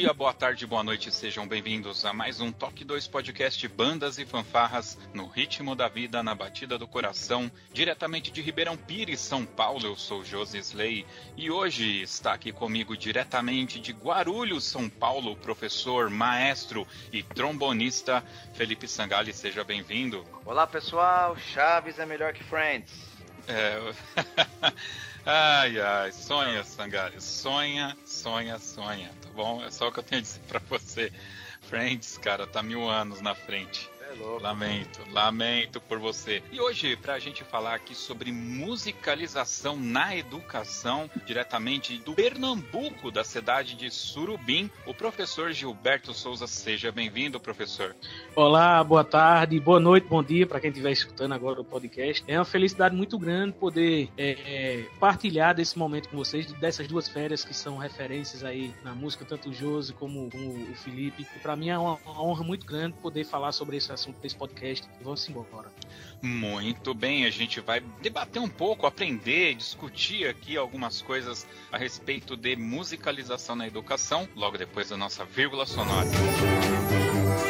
Dia, boa tarde, boa noite, sejam bem-vindos a mais um Toque 2 Podcast Bandas e Fanfarras no ritmo da vida, na batida do coração, diretamente de Ribeirão Pires, São Paulo. Eu sou Josi Slay e hoje está aqui comigo diretamente de Guarulhos, São Paulo, o professor, maestro e trombonista Felipe Sangali. Seja bem-vindo. Olá, pessoal. Chaves é melhor que Friends. É... Ai, ai, sonha, Sangali, sonha, sonha, sonha, bom? É só o que eu tenho a dizer pra você. Friends, cara, tá mil anos na frente. É louco. Lamento, lamento por você. E hoje, pra gente falar aqui sobre musicalização na educação, diretamente do Pernambuco, da cidade de Surubim, o professor Gilberto Souza. Seja bem-vindo, professor. Olá, boa tarde, boa noite, bom dia para quem estiver escutando agora o podcast. É uma felicidade muito grande poder é, é, partilhar desse momento com vocês, dessas duas férias que são referências aí na música, tanto o Josi como, como o Felipe. E para mim é uma, uma honra muito grande poder falar sobre esse assunto desse podcast. Vamos embora. Muito bem, a gente vai debater um pouco, aprender, discutir aqui algumas coisas a respeito de musicalização na educação, logo depois da nossa vírgula sonora. Olá,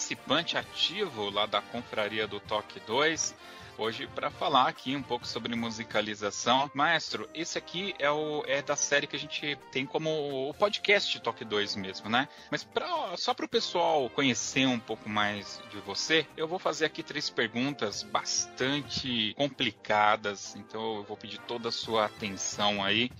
participante ativo lá da Confraria do Toque 2, hoje para falar aqui um pouco sobre musicalização. Maestro, esse aqui é, o, é da série que a gente tem como o podcast Toque 2 mesmo, né? Mas pra, só para o pessoal conhecer um pouco mais de você, eu vou fazer aqui três perguntas bastante complicadas, então eu vou pedir toda a sua atenção aí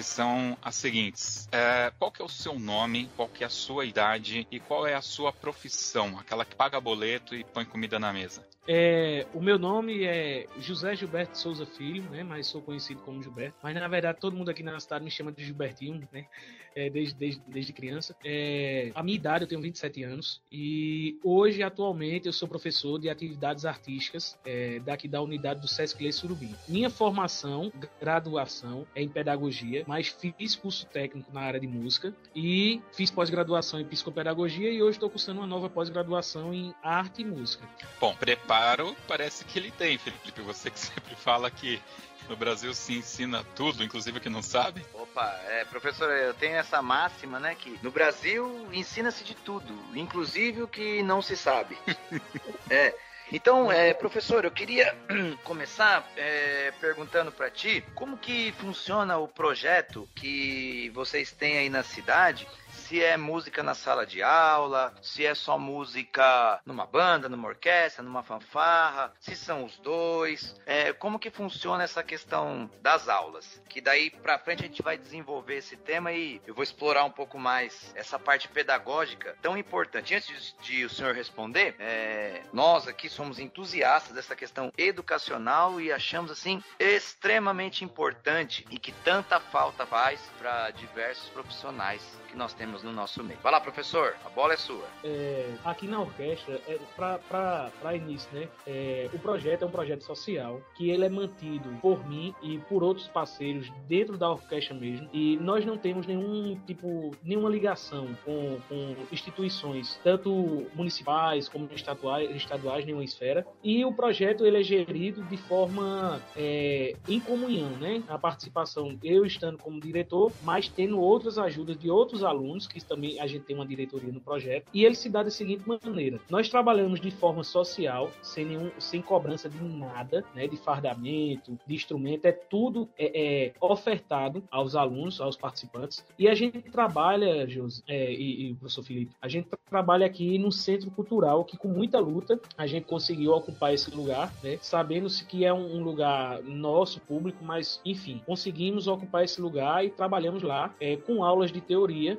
que são as seguintes: é, qual que é o seu nome, qual que é a sua idade e qual é a sua profissão, aquela que paga boleto e põe comida na mesa. É, o meu nome é José Gilberto Souza Filho, né? Mas sou conhecido como Gilberto. Mas na verdade todo mundo aqui na cidade me chama de Gilbertinho, né? É, desde, desde, desde criança. É, a minha idade, eu tenho 27 anos. E hoje, atualmente, eu sou professor de atividades artísticas é, daqui da unidade do Sesc Lei Surubim. Minha formação, graduação, é em pedagogia, mas fiz curso técnico na área de música e fiz pós-graduação em psicopedagogia e hoje estou cursando uma nova pós-graduação em arte e música. Bom, preparo parece que ele tem, Felipe. Você que sempre fala que no Brasil se ensina tudo, inclusive o que não sabe. Opa, é, professor, eu tenho essa máxima, né, que no Brasil ensina-se de tudo, inclusive o que não se sabe. é. Então, é, professor, eu queria começar é, perguntando para ti como que funciona o projeto que vocês têm aí na cidade se é música na sala de aula, se é só música numa banda, numa orquestra, numa fanfarra, se são os dois, é, como que funciona essa questão das aulas? Que daí para frente a gente vai desenvolver esse tema e eu vou explorar um pouco mais essa parte pedagógica tão importante. Antes de, o senhor responder, é, nós aqui somos entusiastas dessa questão educacional e achamos assim extremamente importante e que tanta falta faz para diversos profissionais que nós temos no nosso meio. Vai lá, professor, a bola é sua. É, aqui na orquestra, é, para início, né? É, o projeto é um projeto social que ele é mantido por mim e por outros parceiros dentro da orquestra mesmo. E nós não temos nenhum tipo, nenhuma ligação com, com instituições, tanto municipais como estaduais, estaduais, nenhuma esfera. E o projeto ele é gerido de forma é, em comunhão, né? A participação, eu estando como diretor, mas tendo outras ajudas de outros outros alunos, que também a gente tem uma diretoria no projeto, e ele se dá da seguinte maneira: nós trabalhamos de forma social, sem nenhum, sem cobrança de nada, né, de fardamento, de instrumento, é tudo é, é ofertado aos alunos, aos participantes, e a gente trabalha, José, é, e, e professor Felipe, a gente trabalha aqui no centro cultural que com muita luta a gente conseguiu ocupar esse lugar, né, sabendo-se que é um, um lugar nosso, público, mas enfim, conseguimos ocupar esse lugar e trabalhamos lá é, com aulas de teoria teoria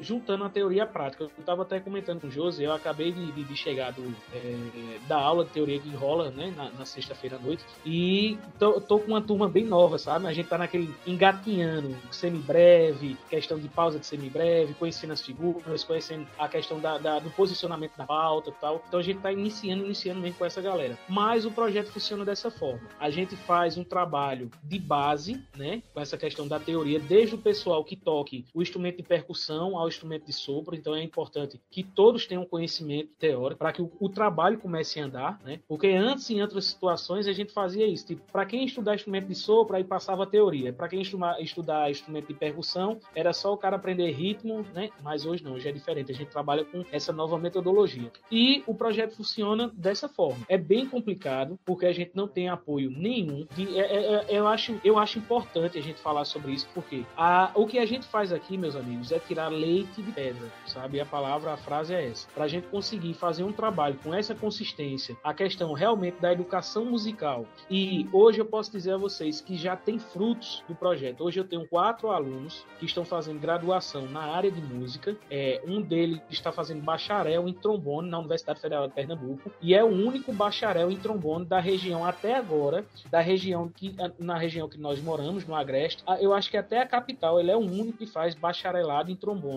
juntando a teoria à prática. Eu estava até comentando com o José, eu acabei de, de, de chegar do, é, da aula de teoria que rola né, na, na sexta-feira à noite e tô, tô, com uma turma bem nova, sabe? A gente tá naquele engatinhando, semibreve, questão de pausa de semibreve, conhecendo as figuras, conhecendo a questão da, da, do posicionamento da pauta e tal. Então a gente tá iniciando, iniciando mesmo com essa galera. Mas o projeto funciona dessa forma. A gente faz um trabalho de base, né, com essa questão da teoria, desde o pessoal que toque o instrumento de percussão percussão ao instrumento de sopro, então é importante que todos tenham conhecimento teórico para que o, o, trabalho comece a andar, né? Porque antes, em outras situações, a gente fazia isso, tipo, para quem estudar instrumento de sopro, aí passava a teoria, para quem estudar, estudar instrumento de percussão, era só o cara aprender ritmo, né? Mas hoje não, hoje é diferente, a gente trabalha com essa nova metodologia. E o projeto funciona dessa forma. É bem complicado, porque a gente não tem apoio nenhum. De, é, é, é eu, acho, eu acho importante a gente falar sobre isso, porque a, o que a gente faz aqui, meus amigos, é tirar leite de pedra, sabe? A palavra, a frase é essa. Para a gente conseguir fazer um trabalho com essa consistência, a questão realmente da educação musical. E hoje eu posso dizer a vocês que já tem frutos do projeto. Hoje eu tenho quatro alunos que estão fazendo graduação na área de música. É, um deles está fazendo bacharel em trombone na Universidade Federal de Pernambuco e é o único bacharel em trombone da região até agora, da região que na região que nós moramos, no Agreste. Eu acho que até a capital ele é o único que faz bacharelado em trombone.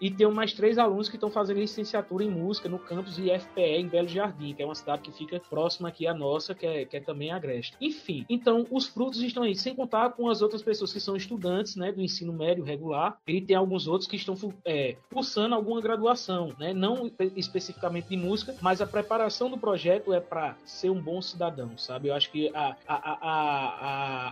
E tem mais três alunos que estão fazendo licenciatura em música no campus IFPE em Belo Jardim, que é uma cidade que fica próxima aqui à nossa, que é, que é também Agreste. Enfim, então os frutos estão aí, sem contar com as outras pessoas que são estudantes né, do ensino médio regular, e tem alguns outros que estão é, cursando alguma graduação, né, não especificamente de música, mas a preparação do projeto é para ser um bom cidadão, sabe? Eu acho que a, a, a,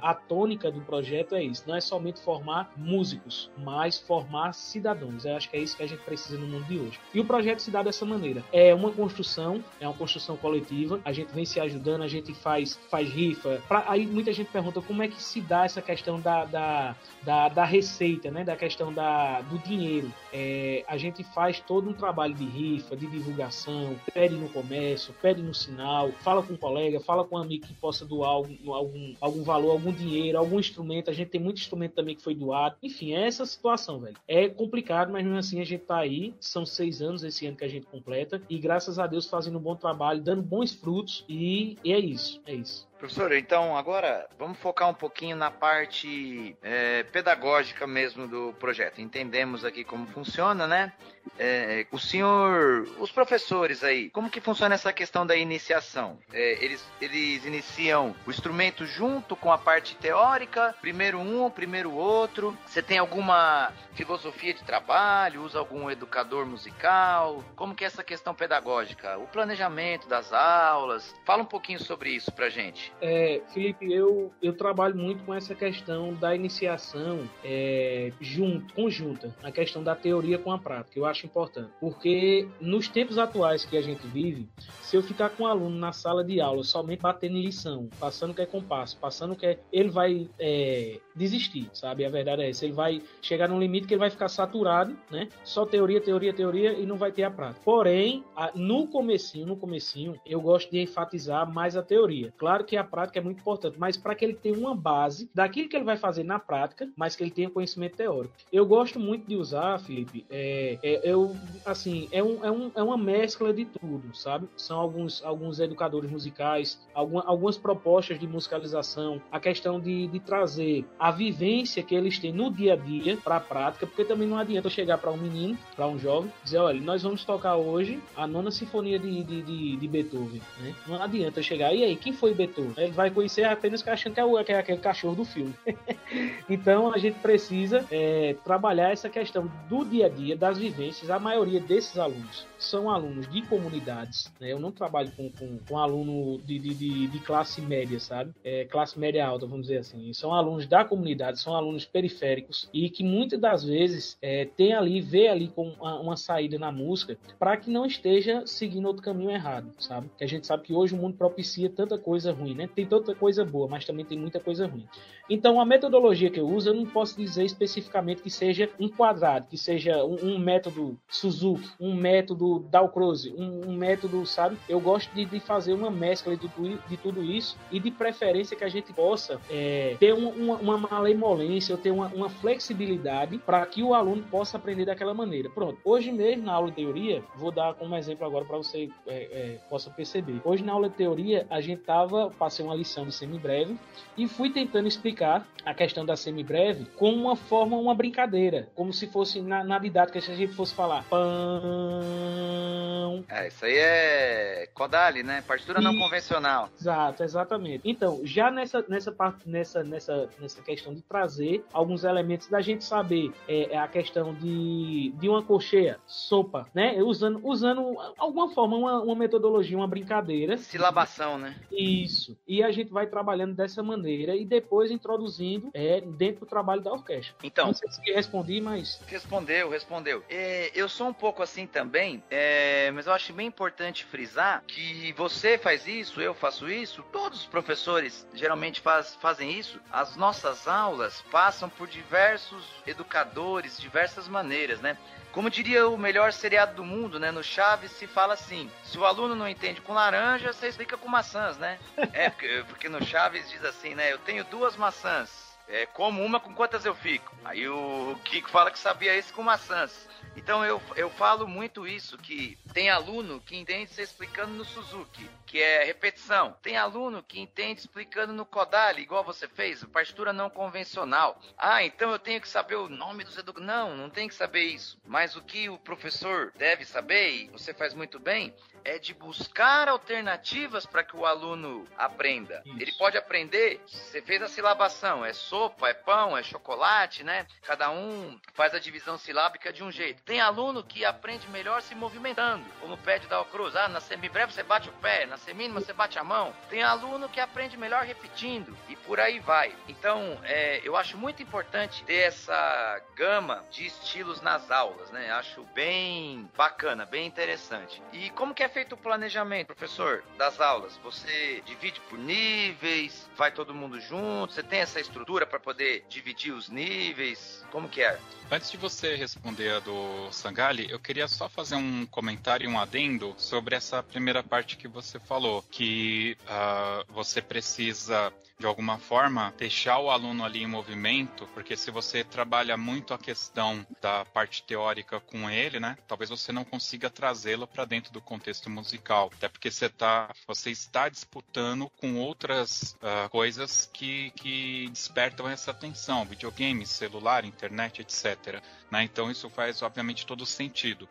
a, a tônica do projeto é isso, não é somente formar músicos, mas formar cidadãos. Eu acho que é isso que a gente precisa no mundo de hoje. E o projeto se dá dessa maneira. É uma construção, é uma construção coletiva. A gente vem se ajudando, a gente faz, faz rifa. Pra, aí muita gente pergunta como é que se dá essa questão da, da, da, da receita, né? Da questão da, do dinheiro. É, a gente faz todo um trabalho de rifa, de divulgação, pede no comércio, pede no sinal, fala com um colega, fala com um amigo que possa doar algum, algum, algum valor, algum dinheiro, algum instrumento. A gente tem muito instrumento também que foi doado. Enfim, é essa situação, velho. É complicado, mas mesmo assim a gente tá aí. São seis anos esse ano que a gente completa. E graças a Deus fazendo um bom trabalho, dando bons frutos. E, e é isso, é isso. Professor, então agora vamos focar um pouquinho na parte é, pedagógica mesmo do projeto. Entendemos aqui como funciona, né? É, o senhor, os professores aí, como que funciona essa questão da iniciação? É, eles, eles iniciam o instrumento junto com a parte teórica, primeiro um, primeiro outro. Você tem alguma filosofia de trabalho? Usa algum educador musical? Como que é essa questão pedagógica? O planejamento das aulas? Fala um pouquinho sobre isso pra gente. É, Felipe, eu, eu trabalho muito com essa questão da iniciação é, junto, conjunta, a questão da teoria com a prática. Eu acho importante, porque nos tempos atuais que a gente vive, se eu ficar com um aluno na sala de aula somente batendo em lição, passando que é compasso, passando que é, ele vai é, desistir, sabe? A verdade é essa. Ele vai chegar num limite que ele vai ficar saturado, né? Só teoria, teoria, teoria e não vai ter a prática. Porém, a, no comecinho, no comecinho, eu gosto de enfatizar mais a teoria. Claro que a prática é muito importante, mas para que ele tenha uma base daquilo que ele vai fazer na prática, mas que ele tenha conhecimento teórico. Eu gosto muito de usar, Felipe, é, é, eu, assim, é, um, é, um, é uma mescla de tudo, sabe? São alguns, alguns educadores musicais, alguma, algumas propostas de musicalização, a questão de, de trazer a vivência que eles têm no dia a dia para a prática, porque também não adianta chegar para um menino, para um jovem, dizer, olha, nós vamos tocar hoje a nona sinfonia de, de, de, de Beethoven, né? Não adianta chegar, e aí, quem foi Beethoven? Ele vai conhecer apenas achando que é, o, que é aquele cachorro do filme. então a gente precisa é, trabalhar essa questão do dia a dia, das vivências, a maioria desses alunos são alunos de comunidades, né? Eu não trabalho com, com, com aluno de, de, de, classe média, sabe? É, classe média alta, vamos dizer assim. São alunos da comunidade, são alunos periféricos e que muitas das vezes é, tem ali, vê ali com uma, uma saída na música para que não esteja seguindo outro caminho errado, sabe? Que a gente sabe que hoje o mundo propicia tanta coisa ruim, né? Tem tanta coisa boa, mas também tem muita coisa ruim. Então, a metodologia que eu uso, eu não posso dizer especificamente que seja um quadrado, que seja um, um método Suzuki, um método Dalcroze, um, um, método, sabe? Eu gosto de, de, fazer uma mescla de de tudo isso e de preferência que a gente possa é, ter uma, uma, uma malemolência, ou ter uma, uma flexibilidade para que o aluno possa aprender daquela maneira. Pronto. Hoje mesmo, na aula de teoria, vou dar como exemplo agora para você é, é, possa perceber. Hoje, na aula de teoria, a gente tava, passei uma lição de semibreve e fui tentando explicar a questão da semibreve com uma forma, uma brincadeira, como se fosse na, na didática, se a gente fosse falar pão não. É, isso aí é Kodali, né? Partitura e... não convencional. Exato, exatamente. Então, já nessa, nessa parte, nessa, nessa, nessa questão de trazer alguns elementos da gente saber é, é a questão de, de uma cocheia, sopa, né? Usando, usando alguma forma, uma, uma metodologia, uma brincadeira. Silabação, né? Isso. E a gente vai trabalhando dessa maneira e depois introduzindo é, dentro do trabalho da orquestra. Então. Não sei se respondi, mas. Respondeu, respondeu. É, eu sou um pouco assim também é, mas eu acho bem importante frisar que você faz isso, eu faço isso, todos os professores geralmente faz, fazem isso. As nossas aulas passam por diversos educadores, diversas maneiras, né? Como diria o melhor seriado do mundo, né? No Chaves se fala assim: se o aluno não entende com laranja, você explica com maçãs, né? É, porque, porque no Chaves diz assim, né? Eu tenho duas maçãs. É, como uma, com quantas eu fico? Aí o Kiko fala que sabia isso com maçãs. Então eu, eu falo muito isso, que tem aluno que entende você explicando no Suzuki, que é repetição. Tem aluno que entende explicando no Kodali, igual você fez, partitura não convencional. Ah, então eu tenho que saber o nome dos educadores. Não, não tem que saber isso. Mas o que o professor deve saber, e você faz muito bem, é de buscar alternativas para que o aluno aprenda. Isso. Ele pode aprender, você fez a silabação, é sopa, é pão, é chocolate, né? Cada um faz a divisão silábica de um jeito. Tem aluno que aprende melhor se movimentando, como pede da Cruz. Ah, na semibreve você bate o pé, na semínima você bate a mão. Tem aluno que aprende melhor repetindo e por aí vai. Então, é, eu acho muito importante ter essa gama de estilos nas aulas, né? Acho bem bacana, bem interessante. E como que é feito o planejamento, professor, das aulas? Você divide por níveis, vai todo mundo junto? Você tem essa estrutura para poder dividir os níveis? Como que é? Antes de você responder a do Sangali, eu queria só fazer um comentário e um adendo sobre essa primeira parte que você falou, que uh, você precisa de alguma forma, deixar o aluno ali em movimento, porque se você trabalha muito a questão da parte teórica com ele, né, talvez você não consiga trazê-lo para dentro do contexto musical, até porque você tá, você está disputando com outras uh, coisas que, que despertam essa atenção, videogame, celular, internet, etc. Né? Então isso faz obviamente todo sentido.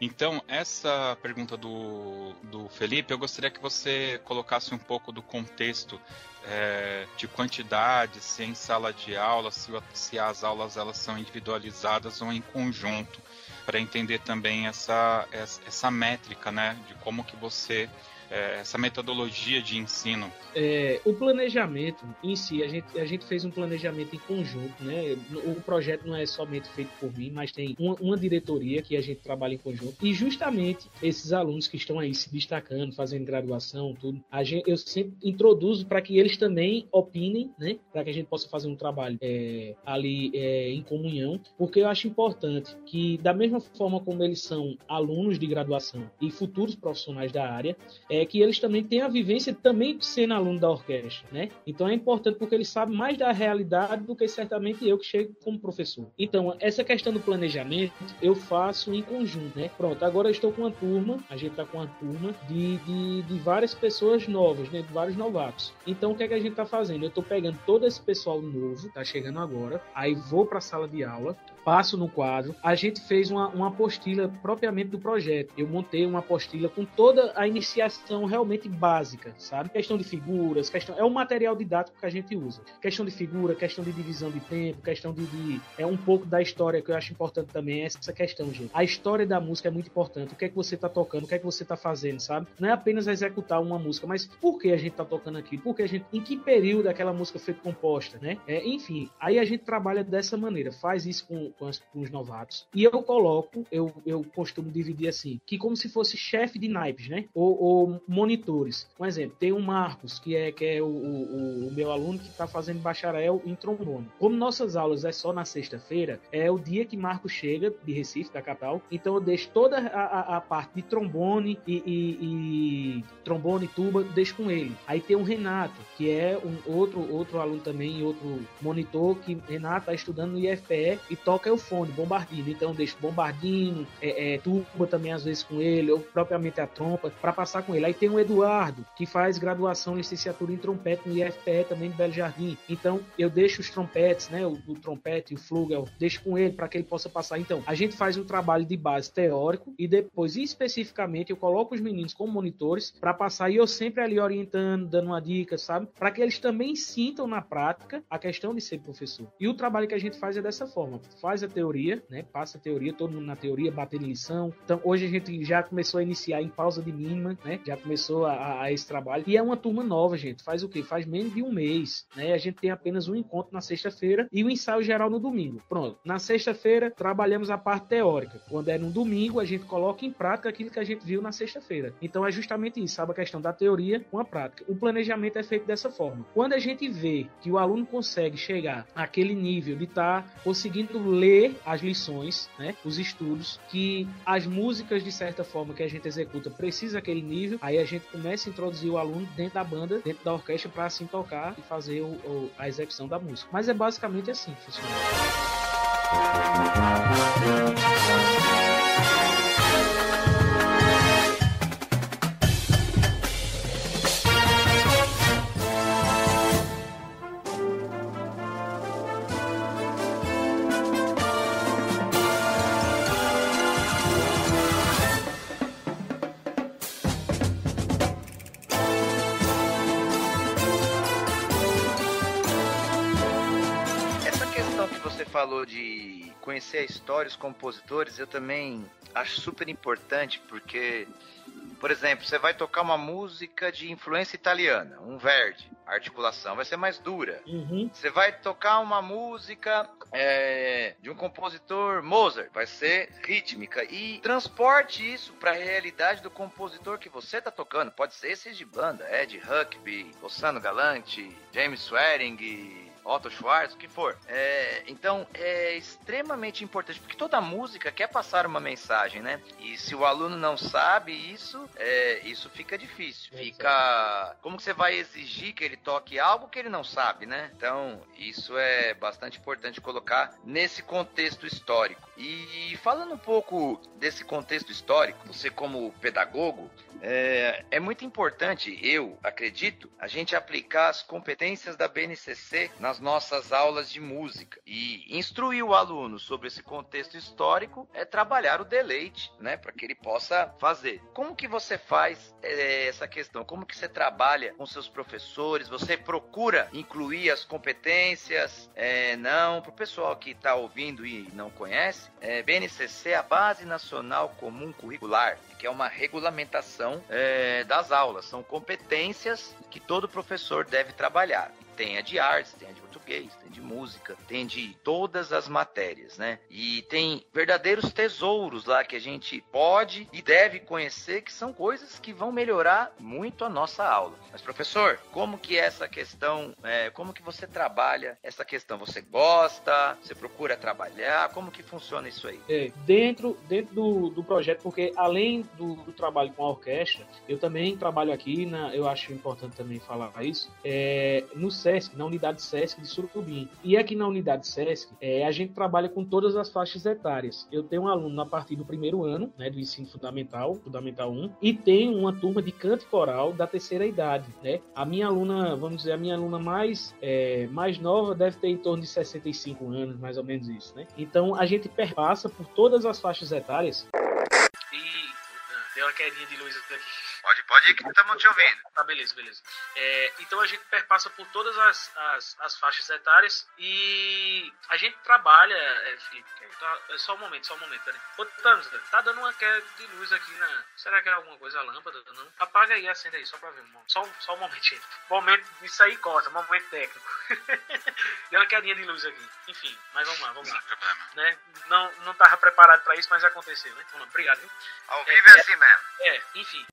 Então, essa pergunta do, do Felipe, eu gostaria que você colocasse um pouco do contexto é, de quantidade, se é em sala de aula, se, se as aulas elas são individualizadas ou em conjunto, para entender também essa, essa, métrica, né, de como que você é, essa metodologia de ensino? É, o planejamento em si, a gente, a gente fez um planejamento em conjunto, né? O projeto não é somente feito por mim, mas tem uma, uma diretoria que a gente trabalha em conjunto. E justamente esses alunos que estão aí se destacando, fazendo graduação, tudo, a gente, eu sempre introduzo para que eles também opinem, né? Para que a gente possa fazer um trabalho é, ali é, em comunhão, porque eu acho importante que, da mesma forma como eles são alunos de graduação e futuros profissionais da área, é que eles também têm a vivência também de sendo aluno da orquestra, né? Então é importante porque eles sabem mais da realidade do que certamente eu que chego como professor. Então, essa questão do planejamento eu faço em conjunto, né? Pronto, agora eu estou com uma turma, a gente está com uma turma de, de, de, várias pessoas novas, né? De vários novatos. Então, o que é que a gente está fazendo? Eu estou pegando todo esse pessoal novo, tá chegando agora, aí vou para a sala de aula, passo no quadro. A gente fez uma, uma apostila propriamente do projeto. Eu montei uma apostila com toda a iniciação realmente básica, sabe? Questão de figuras, questão é o material didático que a gente usa. Questão de figura, questão de divisão de tempo, questão de, de é um pouco da história que eu acho importante também é essa questão, gente. A história da música é muito importante. O que é que você tá tocando? O que é que você tá fazendo, sabe? Não é apenas executar uma música, mas por que a gente tá tocando aqui? Por que a gente em que período aquela música foi composta, né? É, enfim, aí a gente trabalha dessa maneira, faz isso com, com, as, com os novatos. E eu coloco, eu, eu costumo dividir assim, que como se fosse chefe de naipes, né? Ou, ou, monitores. Um exemplo, tem o Marcos, que é, que é o, o, o meu aluno que está fazendo bacharel em trombone. Como nossas aulas é só na sexta-feira, é o dia que Marcos chega de Recife, da capital, então eu deixo toda a, a, a parte de trombone e, e, e trombone e tuba, deixo com ele. Aí tem o Renato, que é um outro, outro aluno também, outro monitor, que Renato está estudando no IFPE e toca o fone, bombardino. Então deixo bombardino, é, é, tuba também às vezes com ele, ou propriamente a trompa, para passar com ele. Aí tem o Eduardo, que faz graduação, licenciatura em trompete no IFPE também de Belo Jardim. Então eu deixo os trompetes, né, o, o trompete e o flugel, deixo com ele para que ele possa passar. Então a gente faz um trabalho de base teórico e depois especificamente eu coloco os meninos como monitores para passar e eu sempre ali orientando, dando uma dica, sabe? Para que eles também sintam na prática a questão de ser professor. E o trabalho que a gente faz é dessa forma: faz a teoria, né? Passa a teoria, todo mundo na teoria, batendo lição. Então, hoje a gente já começou a iniciar em pausa de mínima, né? Já começou a, a esse trabalho. E é uma turma nova, gente. Faz o quê? Faz menos de um mês, né? A gente tem apenas um encontro na sexta-feira e o ensaio geral no domingo. Pronto. Na sexta-feira, trabalhamos a parte teórica. Quando é no domingo, a gente coloca em prática aquilo que a gente viu na sexta-feira. Então, é justamente isso, sabe? A questão da teoria com a prática. O planejamento é feito dessa forma. Quando a gente vê que o aluno consegue chegar àquele nível de estar tá conseguindo ler as lições, né, os estudos, que as músicas de certa forma que a gente executa precisa aquele nível, aí a gente começa a introduzir o aluno dentro da banda, dentro da orquestra para assim tocar e fazer o, o, a execução da música. Mas é basicamente assim que funciona. Conhecer a história, os compositores, eu também acho super importante, porque, por exemplo, você vai tocar uma música de influência italiana, um Verdi, a articulação vai ser mais dura. Uhum. Você vai tocar uma música é, de um compositor Mozart, vai ser rítmica. E transporte isso para a realidade do compositor que você está tocando. Pode ser esse de banda, Ed Huckabee, Ossano Galante, James Swearing, Otto Schwartz, o que for. É, então, é extremamente importante, porque toda música quer passar uma mensagem, né? E se o aluno não sabe isso, é, isso fica difícil. Fica. Como que você vai exigir que ele toque algo que ele não sabe, né? Então, isso é bastante importante colocar nesse contexto histórico. E falando um pouco desse contexto histórico, você como pedagogo, é, é muito importante, eu acredito, a gente aplicar as competências da BNCC na nas nossas aulas de música. E instruir o aluno sobre esse contexto histórico é trabalhar o deleite, né, para que ele possa fazer. Como que você faz é, essa questão? Como que você trabalha com seus professores? Você procura incluir as competências? É, não, para o pessoal que está ouvindo e não conhece, é, BNCC é a Base Nacional Comum Curricular, que é uma regulamentação é, das aulas. São competências que todo professor deve trabalhar. Tem a de artes, tem a de português, tem de música, tem de todas as matérias, né? E tem verdadeiros tesouros lá que a gente pode e deve conhecer, que são coisas que vão melhorar muito a nossa aula. Mas, professor, como que é essa questão, é, como que você trabalha essa questão? Você gosta? Você procura trabalhar? Como que funciona isso aí? É, dentro dentro do, do projeto, porque além do, do, trabalho com a orquestra, eu também trabalho aqui, na, eu acho importante também falar isso, é, no SESC, na unidade SESC de Surubim. E aqui na unidade SESC, é, a gente trabalha com todas as faixas etárias. Eu tenho um aluno a partir do primeiro ano, né, do ensino fundamental, fundamental 1, e tenho uma turma de canto coral da terceira idade, né? A minha aluna, vamos dizer, a minha aluna mais, é, mais nova deve ter em torno de 65 anos, mais ou menos isso, né? Então a gente perpassa por todas as faixas etárias. E deu uma quedinha de luz aqui. Pode, pode ir que estamos te ouvindo. Tá, beleza, beleza. É, então a gente perpassa por todas as, as, as, faixas etárias e a gente trabalha, é, Felipe, tá, é só um momento, só um momento, peraí. Ô, Thanos, tá dando uma queda de luz aqui na. Será que é alguma coisa a lâmpada? Não? Apaga aí, acende aí, só pra ver. Só, só um momentinho. Momento, isso aí corta, momento técnico. Deu uma quedinha de luz aqui. Enfim, mas vamos lá, vamos lá. Não né? Não, não tava preparado pra isso, mas aconteceu, né? Então, obrigado. Viu? Ao vivo é, é assim mesmo. É, enfim.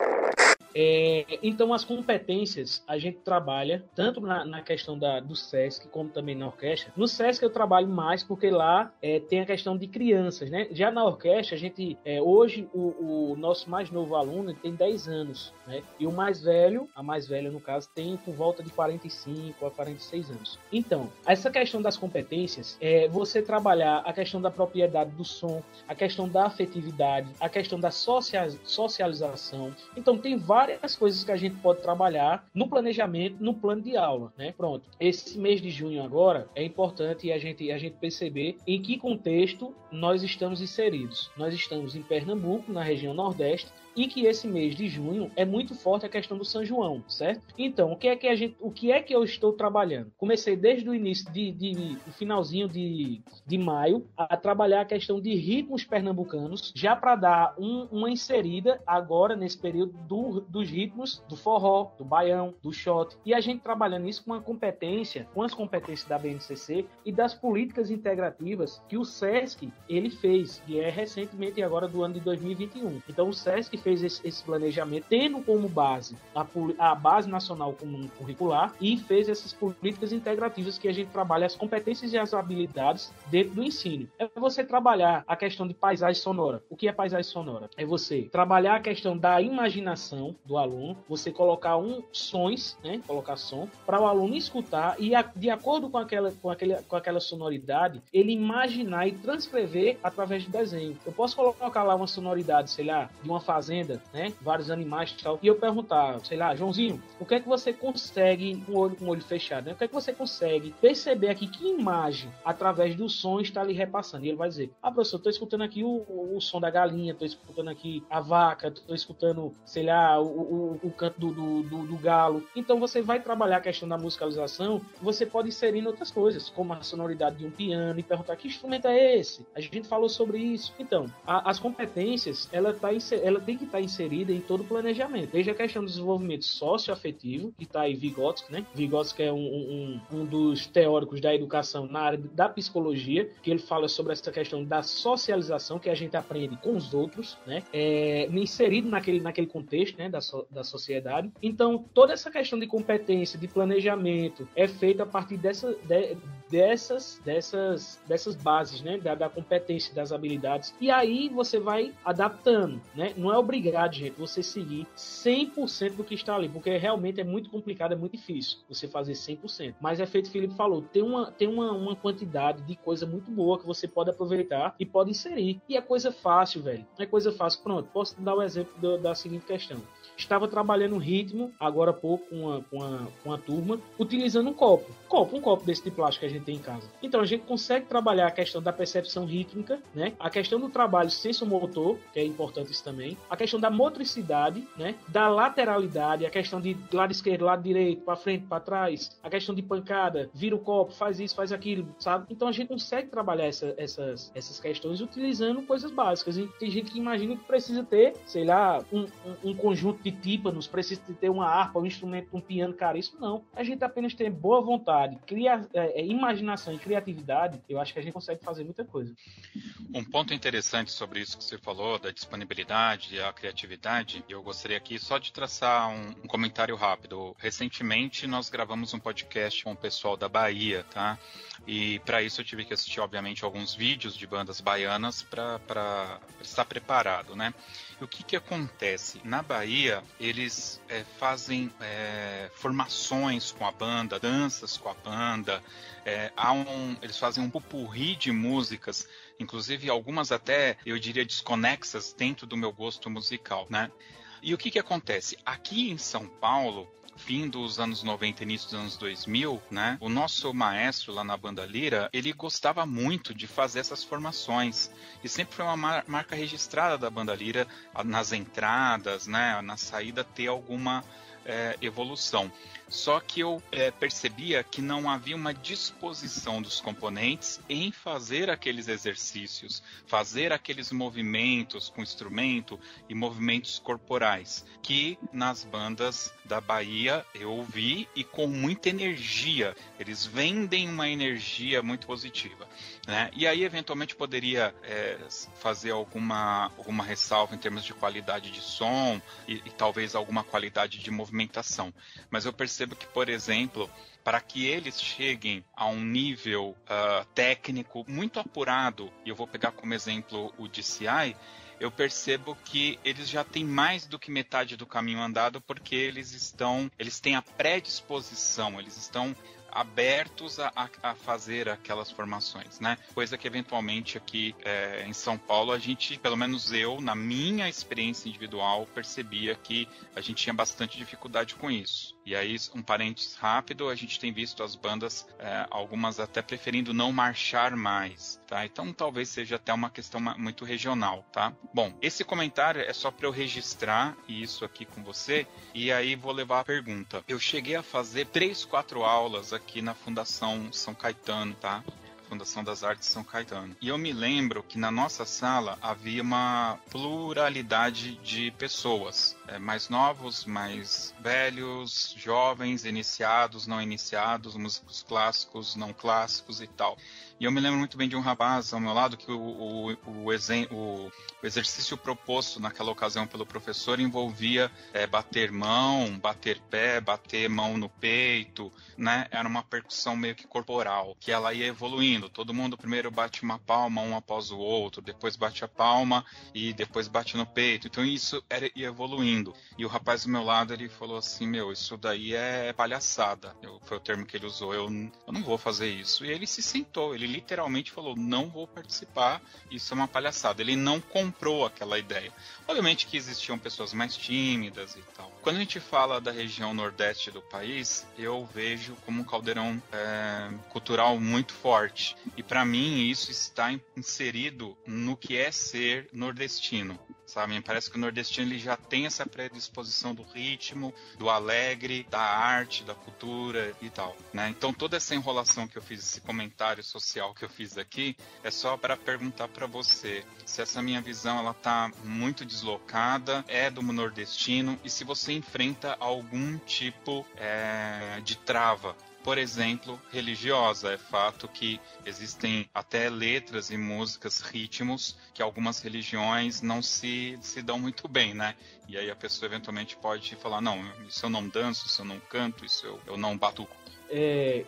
É, então, as competências a gente trabalha tanto na, na questão da, do SESC como também na orquestra. No SESC eu trabalho mais porque lá é, tem a questão de crianças, né? Já na orquestra, a gente, é, hoje, o, o, nosso mais novo aluno tem 10 anos, né? E o mais velho, a mais velha no caso, tem por volta de 45 a 46 anos. Então, essa questão das competências é você trabalhar a questão da propriedade do som, a questão da afetividade, a questão da socialização. Então, tem várias coisas que a gente pode trabalhar no planejamento, no plano de aula, né? Pronto. Esse mês de junho agora é importante a gente a gente perceber em que contexto nós estamos inseridos. Nós estamos em Pernambuco, na região Nordeste, e que esse mês de junho é muito forte a questão do São João, certo? Então, o que é que a gente, o que é que eu estou trabalhando? Comecei desde o início de, de o finalzinho de, de maio a trabalhar a questão de ritmos pernambucanos, já para dar um, uma inserida agora nesse período do, dos ritmos do forró, do baião, do shot, e a gente trabalhando isso com a competência, com as competências da BNCC e das políticas integrativas que o SESC ele fez, que é recentemente agora do ano de 2021. Então o SESC fez esse, esse planejamento tendo como base a, a, base nacional comum curricular e fez essas políticas integrativas que a gente trabalha as competências e as habilidades dentro do ensino. É você trabalhar a questão de paisagem sonora. O que é paisagem sonora? É você trabalhar a questão da imaginação do aluno, você colocar um sons, né, colocar som para o aluno escutar e a, de acordo com aquela com aquele, com aquela sonoridade, ele imaginar e transcrever através de desenho. Eu posso colocar lá uma sonoridade, sei lá, de uma fazenda fazenda, né? Vários animais e tal. E eu perguntar, sei lá, Joãozinho, o que é que você consegue, com o olho, com o olho fechado, né? O que é que você consegue perceber aqui que imagem, através do som, está lhe repassando? E ele vai dizer, ah, professor, tô escutando aqui o, o, som da galinha, tô escutando aqui a vaca, tô escutando, sei lá, o, o, o canto do, do, do, do, galo. Então você vai trabalhar a questão da musicalização, você pode inserir em outras coisas, como a sonoridade de um piano e perguntar que instrumento é esse? A gente falou sobre isso. Então, a, as competências, ela, tá, ela tem que estar tá inserida em todo o planejamento. Desde a questão do desenvolvimento socioafetivo, que está aí Vygotsky, né? Vygotsky é um, um, um, dos teóricos da educação na área da psicologia, que ele fala sobre essa questão da socialização, que a gente aprende com os outros, né? É, inserido naquele, naquele contexto, né? Da, so, da sociedade. Então, toda essa questão de competência, de planejamento, é feita a partir dessa, de, dessas, dessas, dessas bases, né? Da, da competência, das habilidades. E aí você vai adaptando, né? Não é obrigado, gente, você seguir 100% do que está ali, porque realmente é muito complicado, é muito difícil você fazer 100%. Mas é feito Felipe falou, tem uma, tem uma, uma quantidade de coisa muito boa que você pode aproveitar e pode inserir. E é coisa fácil, velho. É coisa fácil. Pronto, posso dar o um exemplo do, da seguinte questão estava trabalhando um ritmo, agora há pouco, com uma, com, uma, com turma, utilizando um copo. Copo, um copo desse de plástico que a gente tem em casa. Então a gente consegue trabalhar a questão da percepção rítmica, né? A questão do trabalho senso-motor, que é importante isso também. A questão da motricidade, né? Da lateralidade, a questão de lado esquerdo, lado direito, para frente, para trás. A questão de pancada, vira o copo, faz isso, faz aquilo, sabe? Então a gente consegue trabalhar essa, essas, essas questões utilizando coisas básicas. E tem gente que imagina que precisa ter, sei lá, um, um, um conjunto de tímpanos, precisa ter uma harpa, um instrumento, um piano caríssimo. Não. A gente apenas tem boa vontade, cria, é, é, imaginação e criatividade. Eu acho que a gente consegue fazer muita coisa. Um ponto interessante sobre isso que você falou, da disponibilidade e a criatividade, eu gostaria aqui só de traçar um, um comentário rápido. Recentemente nós gravamos um podcast com o pessoal da Bahia, tá? E para isso eu tive que assistir, obviamente, alguns vídeos de bandas baianas para estar preparado, né? E o que, que acontece? Na Bahia, eles é, fazem é, formações com a banda, danças com a banda, é, um, eles fazem um pupurri de músicas, inclusive algumas até, eu diria, desconexas dentro do meu gosto musical, né? E o que, que acontece? Aqui em São Paulo, fim dos anos 90 início dos anos 2000, né? O nosso maestro lá na banda Lira, ele gostava muito de fazer essas formações e sempre foi uma marca registrada da banda Lira nas entradas, né? Na saída ter alguma é, evolução. Só que eu é, percebia que não havia uma disposição dos componentes em fazer aqueles exercícios, fazer aqueles movimentos com instrumento e movimentos corporais, que nas bandas da Bahia eu ouvi e com muita energia. Eles vendem uma energia muito positiva. Né? E aí, eventualmente, poderia é, fazer alguma, alguma ressalva em termos de qualidade de som e, e talvez alguma qualidade de movimentação. Mas eu percebi percebo que, por exemplo, para que eles cheguem a um nível uh, técnico muito apurado, e eu vou pegar como exemplo o DCI, eu percebo que eles já têm mais do que metade do caminho andado porque eles estão, eles têm a predisposição, eles estão abertos a, a, fazer aquelas formações, né? Coisa que eventualmente aqui é, em São Paulo a gente, pelo menos eu, na minha experiência individual, percebia que a gente tinha bastante dificuldade com isso. E aí, um parênteses rápido, a gente tem visto as bandas, é, algumas até preferindo não marchar mais, tá? Então talvez seja até uma questão muito regional, tá? Bom, esse comentário é só para eu registrar isso aqui com você e aí vou levar a pergunta. Eu cheguei a fazer três, quatro aulas aqui na Fundação São Caetano, tá? Fundação das Artes São Caetano. E eu me lembro que na nossa sala havia uma pluralidade de pessoas, é, mais novos, mais velhos, jovens, iniciados, não iniciados, músicos clássicos, não clássicos e tal. E eu me lembro muito bem de um rapaz ao meu lado que o, o, o, o, exercício proposto naquela ocasião pelo professor envolvia é, bater mão, bater pé, bater mão no peito, né? Era uma percussão meio que corporal, que ela ia evoluindo. Todo mundo primeiro bate uma palma um após o outro, depois bate a palma e depois bate no peito. Então isso era, ia evoluindo. E o rapaz do meu lado ele falou assim: Meu, isso daí é palhaçada. Eu, foi o termo que ele usou. Eu, eu não vou fazer isso. E ele se sentou, ele literalmente falou: não vou participar, isso é uma palhaçada. Ele não comprou aquela ideia. Obviamente que existiam pessoas mais tímidas e tal. Quando a gente fala da região nordeste do país, eu vejo como um caldeirão é, cultural muito forte. E para mim isso está inserido no que é ser nordestino sabe? Me parece que o nordestino ele já tem essa predisposição do ritmo, do alegre, da arte, da cultura e tal, né? Então toda essa enrolação que eu fiz, esse comentário social que eu fiz aqui, é só para perguntar para você se essa minha visão ela tá muito deslocada, é do nordestino e se você enfrenta algum tipo é, de trava por exemplo, religiosa. É fato que existem até letras e músicas, ritmos, que algumas religiões não se, se dão muito bem, né? E aí a pessoa eventualmente pode falar, não, isso eu não danço, isso eu não canto, isso eu, eu não bato. É,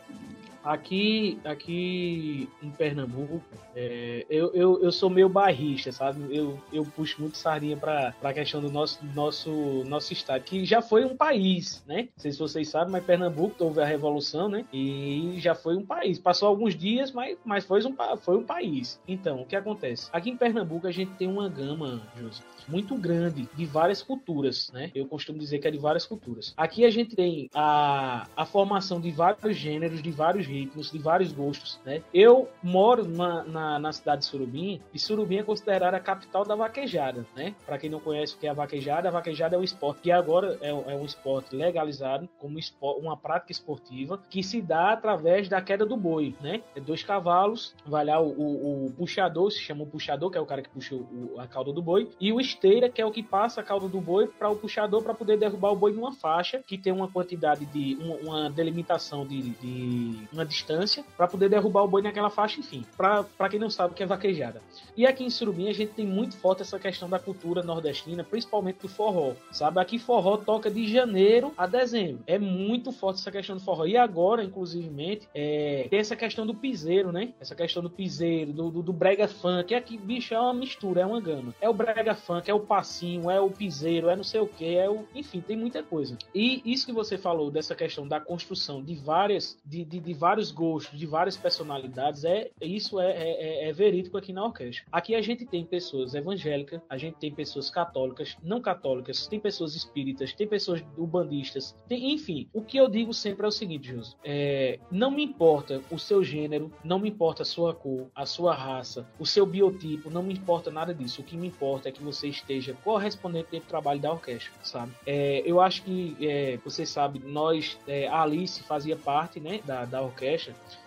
Aqui, aqui em Pernambuco, é, eu, eu, eu sou meio bairrista, sabe? Eu, eu puxo muito sardinha para a questão do nosso, nosso, nosso estado, que já foi um país, né? Não sei se vocês sabem, mas Pernambuco houve a revolução, né? E já foi um país. Passou alguns dias, mas, mas foi, um, foi um país. Então, o que acontece? Aqui em Pernambuco a gente tem uma gama, José, muito grande de várias culturas, né? Eu costumo dizer que é de várias culturas. Aqui a gente tem a, a formação de vários gêneros, de vários ritmos, de vários gostos, né? Eu moro na, na, na cidade de Surubim, e Surubim é considerada a capital da vaquejada, né? Para quem não conhece o que é a vaquejada, a vaquejada é um esporte que agora é, é um esporte legalizado como esporte, uma prática esportiva que se dá através da queda do boi, né? É dois cavalos, vai lá o, o, o puxador, se chama o puxador, que é o cara que puxa o, a cauda do boi, e o esteira, que é o que passa a cauda do boi para o puxador para poder derrubar o boi numa faixa que tem uma quantidade de uma, uma delimitação de, de, uma distância para poder derrubar o boi naquela faixa, enfim. Para quem não sabe o que é vaquejada. E aqui em Surubim a gente tem muito forte essa questão da cultura nordestina, principalmente do forró, sabe? Aqui forró toca de janeiro a dezembro. É muito forte essa questão do forró. E agora, inclusivemente, é, tem essa questão do piseiro, né? Essa questão do piseiro, do, do, do brega funk. Aqui, bicho, é uma mistura, é uma gama. É o brega funk, é o passinho, é o piseiro, é não sei o que, é o... Enfim, tem muita coisa. E isso que você falou dessa questão da construção de várias, de, de, de vários gostos, de várias personalidades, é isso é, é, é, é verídico aqui na orquestra. Aqui a gente tem pessoas evangélicas, a gente tem pessoas católicas, não católicas, tem pessoas espíritas, tem pessoas ubandistas, tem, enfim. O que eu digo sempre é o seguinte, José, é, não me importa o seu gênero, não me importa a sua cor, a sua raça, o seu biotipo, não me importa nada disso. O que me importa é que você esteja correspondente do trabalho da orquestra, sabe? É, eu acho que é, você sabe, nós, é, a Alice fazia parte, né, da, da orquestra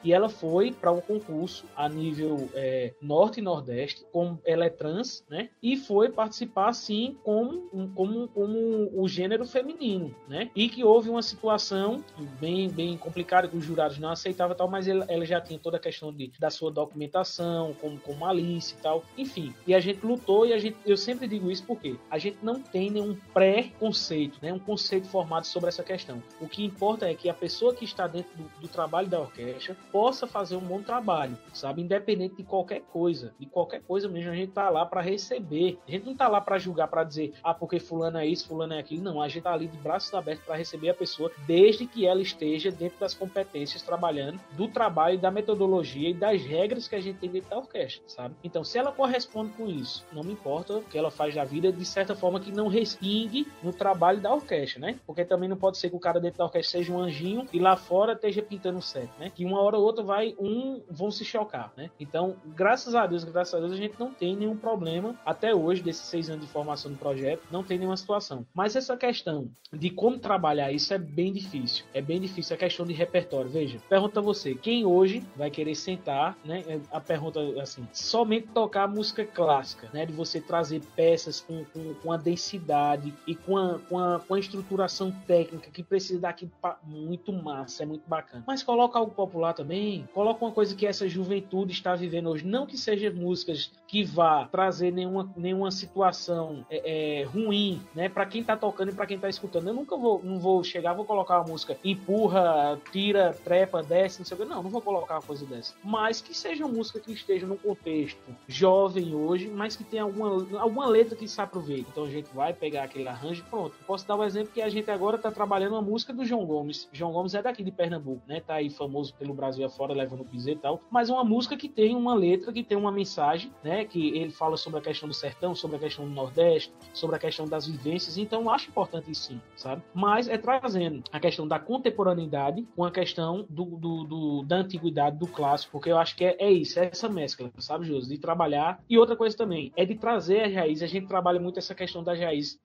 e ela foi para um concurso a nível é, norte e nordeste, como ela é trans, né? E foi participar assim como, como, como o gênero feminino, né? E que houve uma situação bem, bem complicada que os jurados não aceitavam tal, mas ela, ela já tinha toda a questão de, da sua documentação, como, como Alice e tal, enfim. E a gente lutou e a gente, eu sempre digo isso porque a gente não tem nenhum pré-conceito, né? Um conceito formado sobre essa questão. O que importa é que a pessoa que está dentro do, do trabalho da orquestra possa fazer um bom trabalho, sabe? Independente de qualquer coisa, de qualquer coisa mesmo, a gente tá lá para receber. A gente não tá lá para julgar, para dizer, ah, porque fulano é isso, fulano é aquilo. Não, a gente tá ali de braços abertos para receber a pessoa, desde que ela esteja dentro das competências, trabalhando do trabalho, da metodologia e das regras que a gente tem dentro da orquestra, sabe? Então, se ela corresponde com isso, não me importa o que ela faz da vida, de certa forma que não respingue no trabalho da orquestra, né? Porque também não pode ser que o cara dentro da orquestra seja um anjinho e lá fora esteja pintando o set, né? Que uma hora ou outra vai, um vão se chocar, né? Então, graças a Deus, graças a Deus, a gente não tem nenhum problema até hoje, desses seis anos de formação do projeto, não tem nenhuma situação. Mas essa questão de como trabalhar isso é bem difícil. É bem difícil a questão de repertório. Veja, pergunta você, quem hoje vai querer sentar, né? É, a pergunta assim, somente tocar música clássica, né? De você trazer peças com, com, com a densidade e com a, com, a, com a estruturação técnica que precisa daqui muito massa, é muito bacana. Mas coloca algo popular também, coloca uma coisa que essa juventude está vivendo hoje. Não que sejam músicas que vá trazer nenhuma, nenhuma situação é, é, ruim, né? Para quem tá tocando e para quem tá escutando. Eu nunca vou, não vou chegar, vou colocar uma música empurra, tira, trepa, desce, não sei o que. Não, não vou colocar uma coisa dessa. Mas que seja uma música que esteja num contexto jovem hoje, mas que tenha alguma, alguma letra que se aproveite. Então a gente vai pegar aquele arranjo pronto. Posso dar um exemplo que a gente agora tá trabalhando uma música do João Gomes. João Gomes é daqui de Pernambuco, né? Tá aí famoso pelo Brasil afora, levando o e tal. Mas é uma música que tem uma letra, que tem uma mensagem, né? Que ele fala sobre a questão do sertão, sobre a questão do Nordeste, sobre a questão das vivências. Então eu acho importante sim, sabe? Mas é trazendo a questão da contemporaneidade com a questão do, do, do da antiguidade, do clássico, porque eu acho que é, é isso, é essa mescla, sabe, José? De trabalhar. E outra coisa também, é de trazer as raízes. A gente trabalha muito essa questão das raízes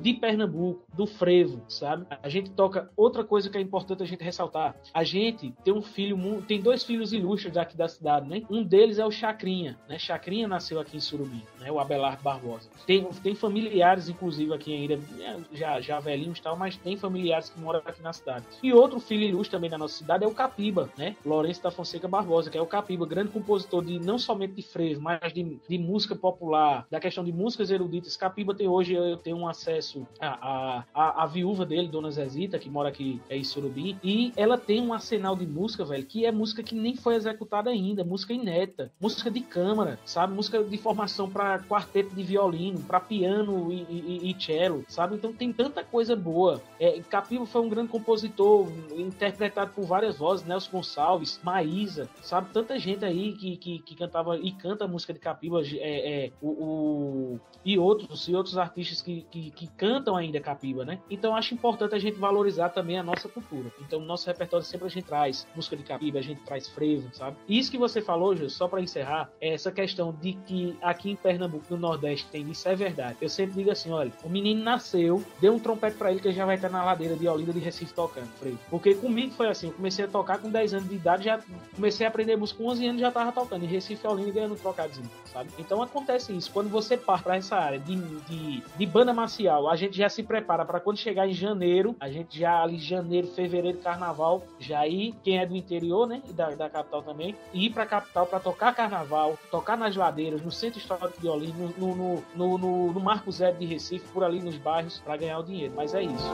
de Pernambuco, do frevo, sabe? A gente toca outra coisa que é importante a gente ressaltar. A gente tem um filho, tem dois filhos ilustres aqui da cidade, né? Um deles é o Chacrinha, né? Chacrinha nasceu aqui em Surubim, né? O Abelardo Barbosa. Tem, tem familiares, inclusive, aqui ainda, né? já, já velhinhos e tal, mas tem familiares que moram aqui na cidade. E outro filho ilustre também da nossa cidade é o Capiba, né? Lourenço da Fonseca Barbosa, que é o Capiba, grande compositor de não somente de frevo, mas de, de música popular, da questão de músicas eruditas. Capiba tem hoje, eu tenho um acesso a, a, viúva dele, Dona Zezita, que mora aqui é em Surubim, e ela tem um arsenal de música, velho, que é música que nem foi executada ainda, música inédita, música de câmara, sabe? Música de formação para quarteto de violino, para piano e, e, e, cello, sabe? Então tem tanta coisa boa. É, foi um grande compositor, interpretado por várias vozes, Nelson Gonçalves, Maísa, sabe? Tanta gente aí que, que, que cantava e canta música de Capiva, é, é o, o, e outros e outros artistas que, que, que cantam ainda Capiva, né? Então acho importante a gente valorizar também a nossa cultura. Então, no nosso repertório sempre a gente traz música de Capiba, a gente traz frevo, sabe? Isso que você falou, Jô, só para encerrar, é essa questão de que aqui em Pernambuco, no Nordeste, tem isso é verdade. Eu sempre digo assim, olha, o menino nasceu, deu um trompete para ele que ele já vai estar na ladeira de Olinda de Recife tocando, frevo. Porque comigo foi assim, eu comecei a tocar com 10 anos de idade, já comecei a aprender música com 11 anos já tava tocando, em Recife Olinda ganhando trocadinho, sabe? Então acontece isso, quando você parte para essa área de, de, de banda marcial, a gente já se prepara para quando chegar em janeiro, a gente já ali janeiro, fevereiro, carnaval, já ir, quem é do interior, né, da, da capital também, ir para a capital para tocar carnaval, tocar nas ladeiras, no centro histórico de Olinda, no, no, no, no, no Marco Zero de Recife, por ali nos bairros, para ganhar o dinheiro. Mas é isso.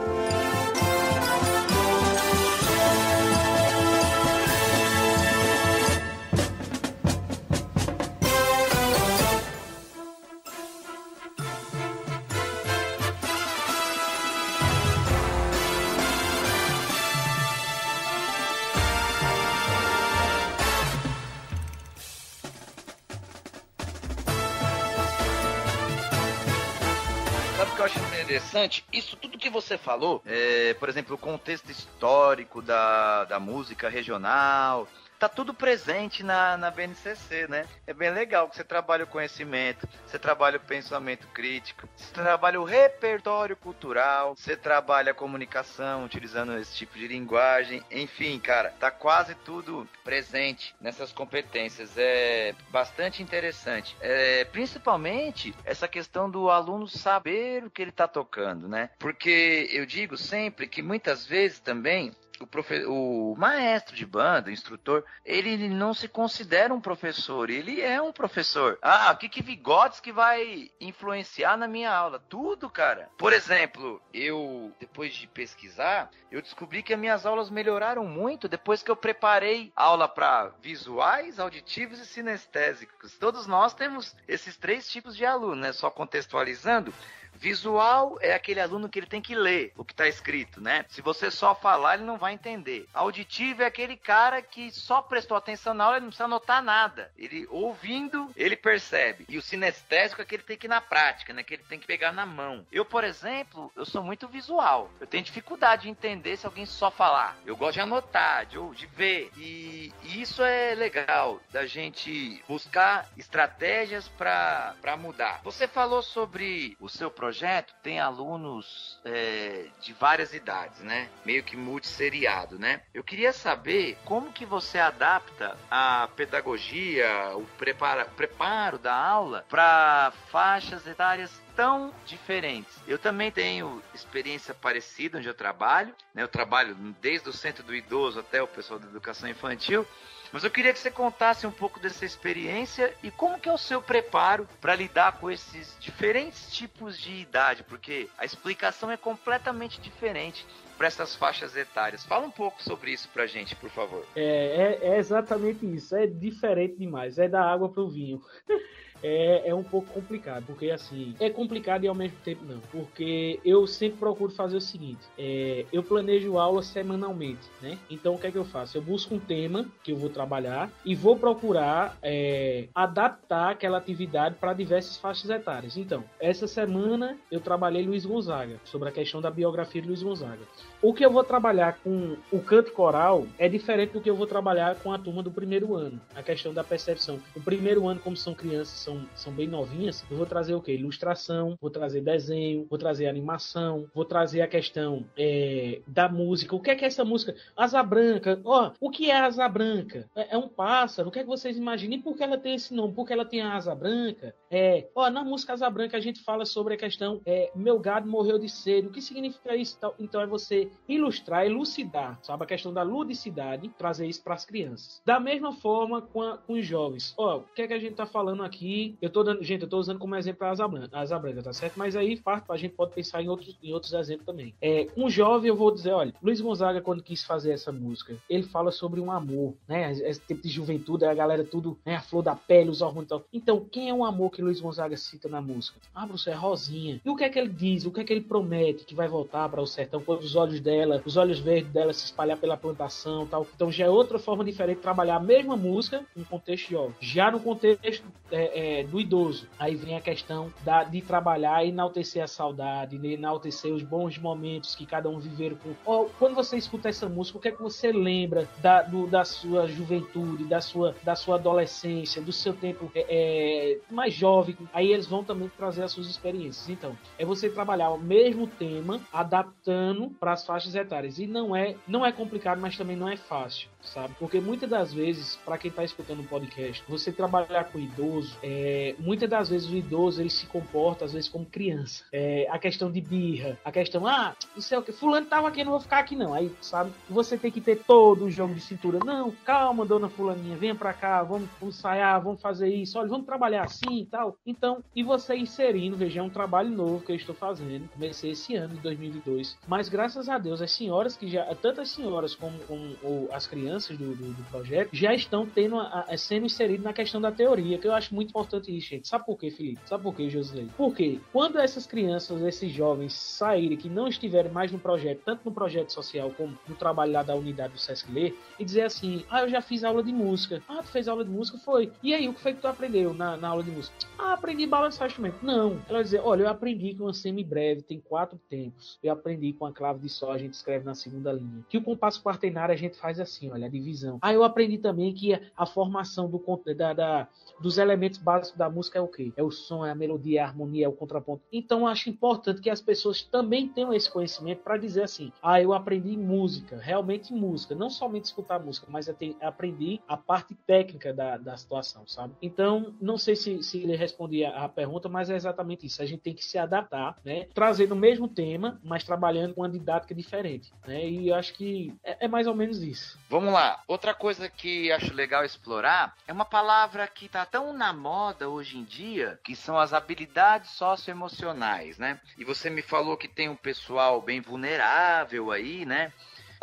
Interessante, isso tudo que você falou, é, por exemplo, o contexto histórico da, da música regional, tá tudo presente na, na BNCC, né? É bem legal que você trabalha o conhecimento, você trabalha o pensamento crítico, você trabalha o repertório cultural, você trabalha a comunicação utilizando esse tipo de linguagem, enfim, cara, tá quase tudo presente nessas competências. É bastante interessante. É, principalmente essa questão do aluno saber o que ele tá tocando, né? Porque eu digo sempre que muitas vezes também o, profe... o maestro de banda, o instrutor, ele não se considera um professor, ele é um professor. Ah, o que que Vigotes que vai influenciar na minha aula? Tudo, cara. Por exemplo, eu, depois de pesquisar, eu descobri que as minhas aulas melhoraram muito depois que eu preparei aula para visuais, auditivos e sinestésicos. Todos nós temos esses três tipos de aluno, né? Só contextualizando, Visual é aquele aluno que ele tem que ler o que está escrito, né? Se você só falar, ele não vai entender. Auditivo é aquele cara que só prestou atenção na aula, ele não precisa anotar nada. Ele ouvindo, ele percebe. E o sinestésico é que ele tem que ir na prática, né? Que ele tem que pegar na mão. Eu, por exemplo, eu sou muito visual. Eu tenho dificuldade de entender se alguém só falar. Eu gosto de anotar, de, de ver. E, isso é legal da gente buscar estratégias para mudar. Você falou sobre o seu projeto projeto tem alunos é, de várias idades, né? Meio que multisseriado, né? Eu queria saber como que você adapta a pedagogia, o prepara, preparo da aula para faixas etárias tão diferentes. Eu também tenho experiência parecida onde eu trabalho, né? Eu trabalho desde o centro do idoso até o pessoal da educação infantil mas eu queria que você contasse um pouco dessa experiência e como que é o seu preparo para lidar com esses diferentes tipos de idade, porque a explicação é completamente diferente para essas faixas etárias. Fala um pouco sobre isso para gente, por favor. É, é, é exatamente isso. É diferente demais. É da água para o vinho. é, é um pouco complicado, porque assim, é complicado e ao mesmo tempo não, porque eu sempre procuro fazer o seguinte, é, eu planejo aula semanalmente, né? Então o que é que eu faço? Eu busco um tema que eu vou trabalhar e vou procurar é, adaptar aquela atividade para diversas faixas etárias. Então, essa semana eu trabalhei Luiz Gonzaga, sobre a questão da biografia de Luiz Gonzaga. O que eu vou trabalhar com o canto coral é diferente do que eu vou trabalhar com a turma do primeiro ano, a questão da percepção. O primeiro ano, como são crianças, são são, são bem novinhas, eu vou trazer o que? Ilustração, vou trazer desenho, vou trazer animação, vou trazer a questão é, da música. O que é que é essa música? Asa branca. Ó, o que é asa branca? É, é, um pássaro. O que é que vocês imaginam? E por que ela tem esse nome? Por que ela tem a asa branca? É, ó, na música Asa Branca a gente fala sobre a questão é, meu gado morreu de sede. O que significa isso? Então é você ilustrar, elucidar, sabe? A questão da ludicidade, trazer isso para as crianças. Da mesma forma com, a, com os jovens. Ó, o que é que a gente tá falando aqui eu tô dando, gente, eu tô usando como exemplo a Asa Branca, a Asa Branca tá certo? Mas aí a gente pode pensar em outros, em outros exemplos também. É, um jovem, eu vou dizer, olha, Luiz Gonzaga, quando quis fazer essa música, ele fala sobre um amor, né? Esse tempo de juventude, a galera tudo, né? A flor da pele, os hormônios e tal. Então, quem é o amor que Luiz Gonzaga cita na música? Ah, professor, é Rosinha. E o que é que ele diz? O que é que ele promete que vai voltar para o sertão quando os olhos dela, os olhos verdes dela se espalhar pela plantação tal? Então já é outra forma diferente de trabalhar a mesma música em contexto jovem. Já no contexto é, é, do idoso, aí vem a questão da, de trabalhar e enaltecer a saudade, de enaltecer os bons momentos que cada um viveram com. Quando você escuta essa música, o que é que você lembra da, do, da sua juventude, da sua, da sua adolescência, do seu tempo é, é, mais jovem? Aí eles vão também trazer as suas experiências. Então, é você trabalhar o mesmo tema, adaptando para as faixas etárias. E não é, não é complicado, mas também não é fácil, sabe? Porque muitas das vezes, para quem está escutando o podcast, você trabalhar com idoso, é, muitas das vezes o idoso ele se comporta às vezes como criança. É, a questão de birra, a questão, ah, isso é o que fulano tava aqui, não vou ficar aqui não. Aí, sabe? Você tem que ter todo o jogo de cintura. Não, calma, dona fulaninha, venha para cá, vamos ensaiar, vamos fazer isso, olha, vamos trabalhar assim e tal. Então, e você inserindo, veja, é um trabalho novo que eu estou fazendo. Comecei esse ano de 2022. Mas graças a Deus, as senhoras que já, tanto as senhoras como, como as crianças do, do, do, projeto, já estão tendo a, a, sendo inseridas na questão da teoria, que eu acho muito importante isso, gente. Sabe por quê, Felipe? Sabe por quê, Josilei? Porque quando essas crianças, esses jovens saírem, que não estiverem mais no projeto, tanto no projeto social como no trabalho lá da unidade do Sesc Ler, e dizer assim: Ah, eu já fiz aula de música. Ah, tu fez aula de música? Foi. E aí, o que foi que tu aprendeu na, na aula de música? Ah, aprendi balançar instrumento. Não. Ela vai dizer: Olha, eu aprendi com uma semi-breve, tem quatro tempos. Eu aprendi com a clave de sol, a gente escreve na segunda linha. Que o compasso quartenário a gente faz assim, olha, a divisão. Ah, eu aprendi também que a formação do, da, da, dos elementos básicos da música é o quê? É o som, é a melodia, é a harmonia, é o contraponto. Então, acho importante que as pessoas também tenham esse conhecimento para dizer assim: Ah, eu aprendi música, realmente música. Não somente escutar música, mas aprendi a parte técnica da, da situação, sabe? Então, não sei se, se ele respondia a pergunta, mas é exatamente isso. A gente tem que se adaptar, né? Trazendo o mesmo tema, mas trabalhando com uma didática diferente, né? E eu acho que é, é mais ou menos isso. Vamos lá. Outra coisa que acho legal explorar é uma palavra que tá tão na moda hoje em dia, que são as habilidades socioemocionais, né? E você me falou que tem um pessoal bem vulnerável aí, né?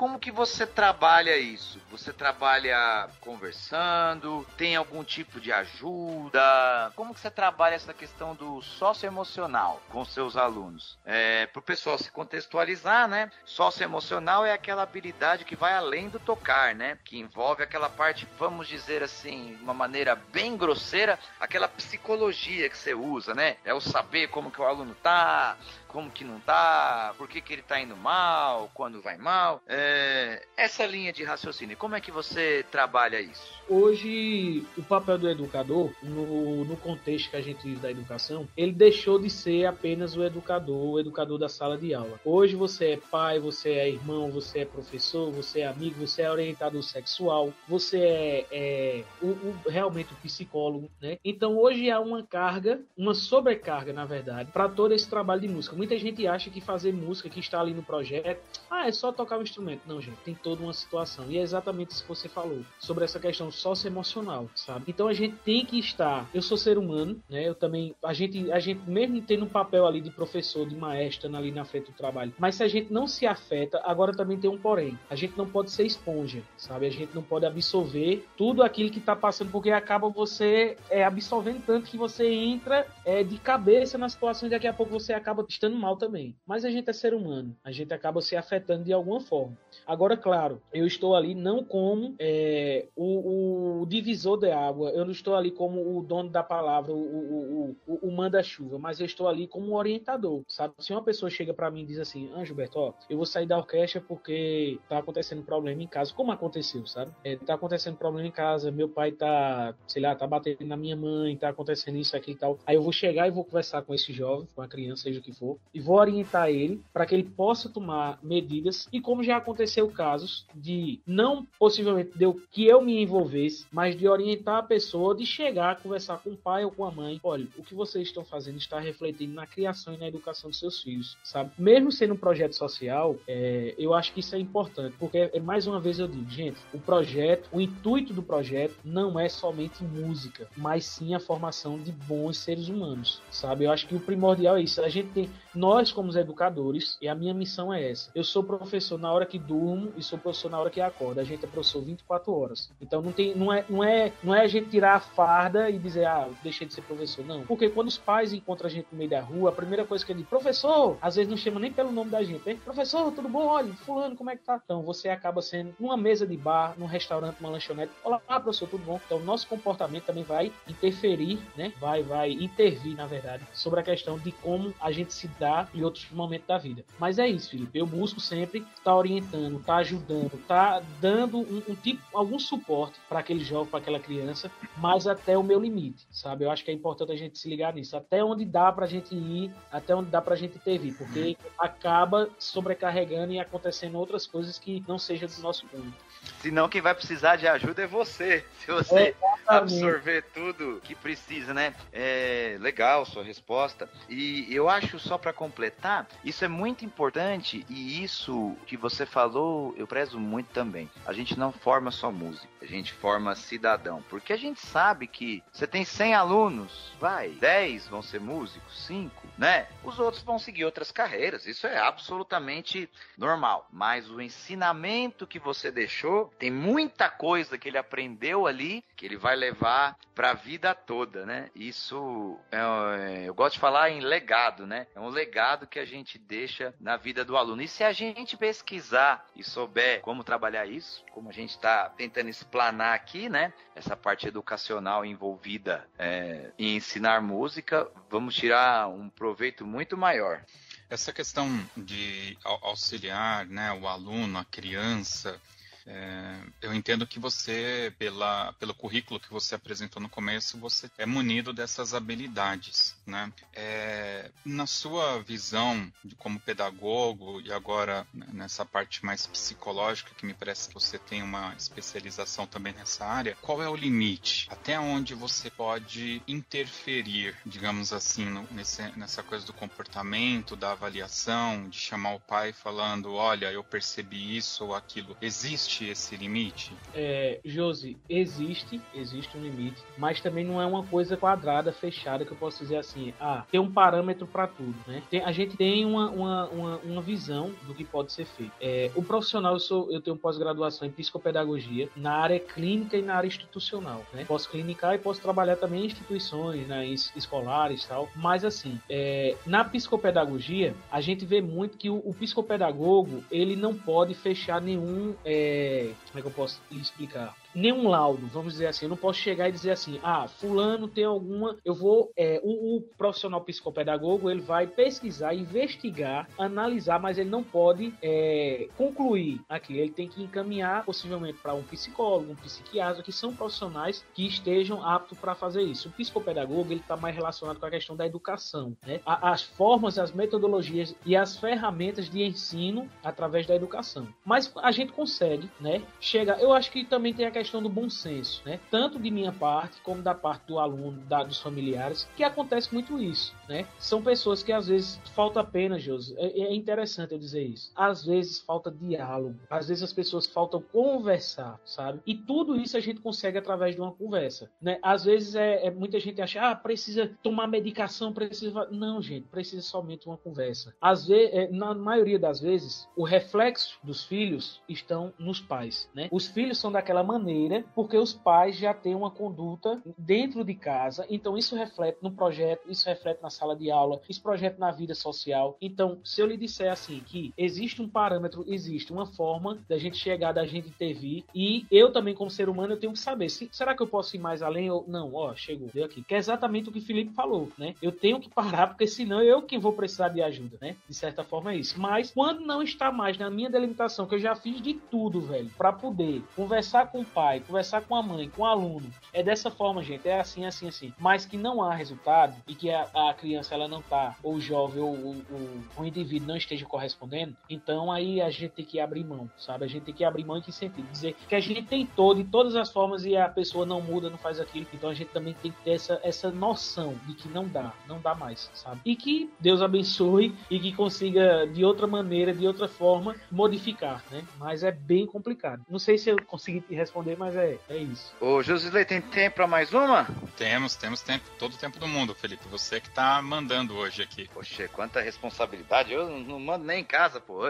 Como que você trabalha isso? Você trabalha conversando? Tem algum tipo de ajuda? Como que você trabalha essa questão do socioemocional com seus alunos? É, para o pessoal se contextualizar, né? Socioemocional é aquela habilidade que vai além do tocar, né? Que envolve aquela parte, vamos dizer assim, de uma maneira bem grosseira, aquela psicologia que você usa, né? É o saber como que o aluno tá, como que não tá, por que, que ele tá indo mal, quando vai mal. É, essa linha de raciocínio, como é que você trabalha isso? Hoje, o papel do educador, no, no contexto que a gente vive da educação, ele deixou de ser apenas o educador, o educador da sala de aula. Hoje você é pai, você é irmão, você é professor, você é amigo, você é orientador sexual, você é, é o, o, realmente o psicólogo, né? Então hoje há uma carga, uma sobrecarga, na verdade, para todo esse trabalho de música muita gente acha que fazer música que está ali no projeto, ah, é só tocar um instrumento. Não, gente, tem toda uma situação. E é exatamente isso que você falou, sobre essa questão socioemocional, sabe? Então a gente tem que estar. Eu sou ser humano, né? Eu também. A gente, a gente mesmo tendo um papel ali de professor, de maestro ali na frente do trabalho, mas se a gente não se afeta, agora também tem um porém. A gente não pode ser esponja, sabe? A gente não pode absorver tudo aquilo que tá passando, porque acaba você é, absorvendo tanto que você entra é, de cabeça na situação e daqui a pouco você acaba estando mal também. Mas a gente é ser humano, a gente acaba se afetando de alguma forma. Agora, claro, eu estou ali não como é, o, o, divisor de água, eu não estou ali como o dono da palavra, o, o, o, o manda-chuva, mas eu estou ali como orientador, sabe? Se uma pessoa chega para mim e diz assim, ah, Gilberto, eu vou sair da orquestra porque tá acontecendo problema em casa, como aconteceu, sabe? É, tá acontecendo problema em casa, meu pai tá, sei lá, tá batendo na minha mãe, tá acontecendo isso, aqui e tal. Aí eu vou chegar e vou conversar com esse jovem, com a criança, seja o que for, e vou orientar ele para que ele possa tomar medidas. E como já aconteceu casos de não possivelmente deu que eu me envolvesse, mas mas de orientar a pessoa, de chegar, conversar com o pai ou com a mãe. Olha, o que vocês estão fazendo está refletindo na criação e na educação dos seus filhos, sabe? Mesmo sendo um projeto social, é, eu acho que isso é importante, porque é, mais uma vez eu digo, gente, o projeto, o intuito do projeto não é somente música, mas sim a formação de bons seres humanos, sabe? Eu acho que o primordial é isso. A gente tem, nós como educadores, e a minha missão é essa. Eu sou professor na hora que durmo e sou professor na hora que acordo. A gente é professor 24 horas. Então não tem, não é, não é, não é a gente tirar a farda e dizer, ah, deixei de ser professor, não. Porque quando os pais encontram a gente no meio da rua, a primeira coisa que ele professor, às vezes não chama nem pelo nome da gente, hein? Professor, tudo bom? Olha, fulano, como é que tá? Então você acaba sendo numa mesa de bar, num restaurante, uma lanchonete. Olá, professor, tudo bom? Então nosso comportamento também vai interferir, né? Vai, vai intervir, na verdade, sobre a questão de como a gente se dá em outros momentos da vida. Mas é isso, Felipe. Eu busco sempre estar tá orientando, estar tá ajudando, estar tá dando um, um, tipo, algum suporte para aquele jovem, para aquela criança, mas até o meu limite, sabe? Eu acho que é importante a gente se ligar nisso. Até onde dá para a gente ir, até onde dá para a gente intervir, porque acaba sobrecarregando e acontecendo outras coisas que não sejam do nosso mundo. Senão quem vai precisar de ajuda é você. Se você absorver tudo que precisa, né? É legal sua resposta. E eu acho só para completar, isso é muito importante e isso que você falou, eu prezo muito também. A gente não forma só música, a gente forma cidadão, porque a gente sabe que você tem 100 alunos, vai, 10 vão ser músicos, 5, né? Os outros vão seguir outras carreiras. Isso é absolutamente normal, mas o ensinamento que você deixou, tem muita coisa que ele aprendeu ali que ele vai levar para a vida toda, né? Isso é, eu gosto de falar em legado, né? É um legado que a gente deixa na vida do aluno. E se a gente pesquisar e souber como trabalhar isso, como a gente está tentando explanar aqui, né? Essa parte educacional envolvida é, em ensinar música, vamos tirar um proveito muito maior. Essa questão de auxiliar né, o aluno, a criança, é, eu entendo que você, pela, pelo currículo que você apresentou no começo, você é munido dessas habilidades, né? É, na sua visão de como pedagogo e agora né, nessa parte mais psicológica, que me parece que você tem uma especialização também nessa área, qual é o limite? Até onde você pode interferir, digamos assim, no, nesse, nessa coisa do comportamento, da avaliação, de chamar o pai falando, olha, eu percebi isso ou aquilo. Existe existe esse limite? É, Josi, existe, existe um limite, mas também não é uma coisa quadrada, fechada, que eu posso dizer assim, ah, tem um parâmetro para tudo, né? Tem, a gente tem uma, uma, uma, uma, visão do que pode ser feito. É, o profissional, eu, sou, eu tenho pós-graduação em psicopedagogia na área clínica e na área institucional, né? Posso clinicar e posso trabalhar também em instituições, né, escolares e tal, mas assim, é, na psicopedagogia, a gente vê muito que o, o psicopedagogo, ele não pode fechar nenhum é, Yay. Como é que eu posso explicar? nenhum laudo, vamos dizer assim. Eu não posso chegar e dizer assim, ah, fulano tem alguma. Eu vou. É, o, o, profissional psicopedagogo ele vai pesquisar, investigar, analisar, mas ele não pode é, concluir aqui. Ele tem que encaminhar possivelmente para um psicólogo, um psiquiatra, que são profissionais que estejam aptos para fazer isso. O psicopedagogo ele está mais relacionado com a questão da educação, né? as formas, as metodologias e as ferramentas de ensino através da educação. Mas a gente consegue, né? Chegar. Eu acho que também tem a questão do bom senso, né? Tanto de minha parte como da parte do aluno, da, dos familiares, que acontece muito isso, né? São pessoas que às vezes falta apenas, Josi, é, é interessante eu dizer isso. Às vezes falta diálogo, às vezes as pessoas faltam conversar, sabe? E tudo isso a gente consegue através de uma conversa, né? Às vezes é, é muita gente acha, ah, precisa tomar medicação, precisa. Não, gente, precisa somente uma conversa. Às vezes, é, na maioria das vezes, o reflexo dos filhos estão nos pais, né? Os filhos são daquela maneira porque os pais já têm uma conduta dentro de casa, então isso reflete no projeto, isso reflete na sala de aula, isso projeta na vida social. Então, se eu lhe disser assim que existe um parâmetro, existe uma forma da gente chegar, da gente intervir, e eu também como ser humano eu tenho que saber, se, será que eu posso ir mais além ou não? Ó, chegou, deu aqui. Que é exatamente o que o Felipe falou, né? Eu tenho que parar, porque senão eu que vou precisar de ajuda, né? De certa forma é isso. Mas quando não está mais na minha delimitação, que eu já fiz de tudo, velho, para poder conversar com o pai conversar com a mãe, com o aluno, é dessa forma, gente, é assim, assim, assim, mas que não há resultado e que a, a criança ela não tá, ou o jovem, ou o, o, o, indivíduo não esteja correspondendo, então aí a gente tem que abrir mão, sabe? A gente tem que abrir mão em que sentido? Dizer que a gente tentou de todas as formas e a pessoa não muda, não faz aquilo, então a gente também tem que ter essa, essa noção de que não dá, não dá mais, sabe? E que Deus abençoe e que consiga de outra maneira, de outra forma, modificar, né? Mas é bem complicado. Não sei se eu consegui te responder, mas é, é isso. Ô, Josilei, tem tempo para mais uma? Temos, temos tempo, todo o tempo do mundo, Felipe. Você que tá mandando hoje aqui. Poxa, quanta responsabilidade. Eu não mando nem em casa, pô.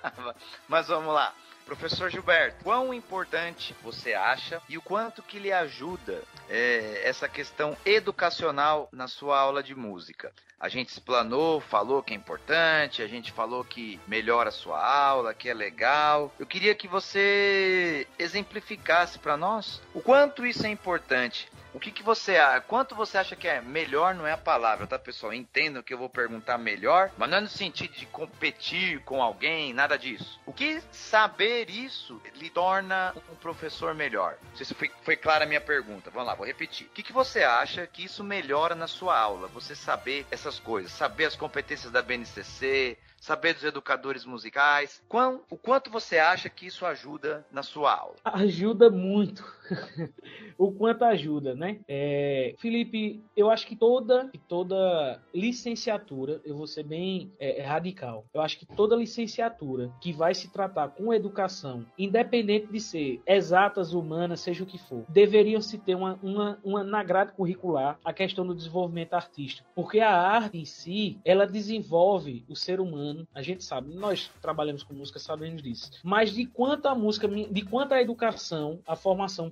mas vamos lá. Professor Gilberto, quão importante você acha e o quanto que lhe ajuda é, essa questão educacional na sua aula de música? A gente explanou, falou que é importante, a gente falou que melhora a sua aula, que é legal. Eu queria que você exemplificasse para nós o quanto isso é importante o que, que você quanto você acha que é melhor não é a palavra, tá pessoal? Entendam que eu vou perguntar melhor, mas não é no sentido de competir com alguém, nada disso. O que saber isso lhe torna um professor melhor? Não sei se foi, foi clara a minha pergunta. Vamos lá, vou repetir. O que, que você acha que isso melhora na sua aula? Você saber essas coisas, saber as competências da BNCC, saber dos educadores musicais. Quão, o quanto você acha que isso ajuda na sua aula? Ajuda muito. o quanto ajuda, né? É, Felipe, eu acho que toda, toda licenciatura, eu vou ser bem é, radical, eu acho que toda licenciatura que vai se tratar com educação, independente de ser exatas, humanas, seja o que for, deveriam se ter uma, uma, uma na grade curricular a questão do desenvolvimento artístico. Porque a arte em si, ela desenvolve o ser humano ano. A gente sabe, nós trabalhamos com música, sabemos disso. Mas de quanto a música, de quanto a educação, a formação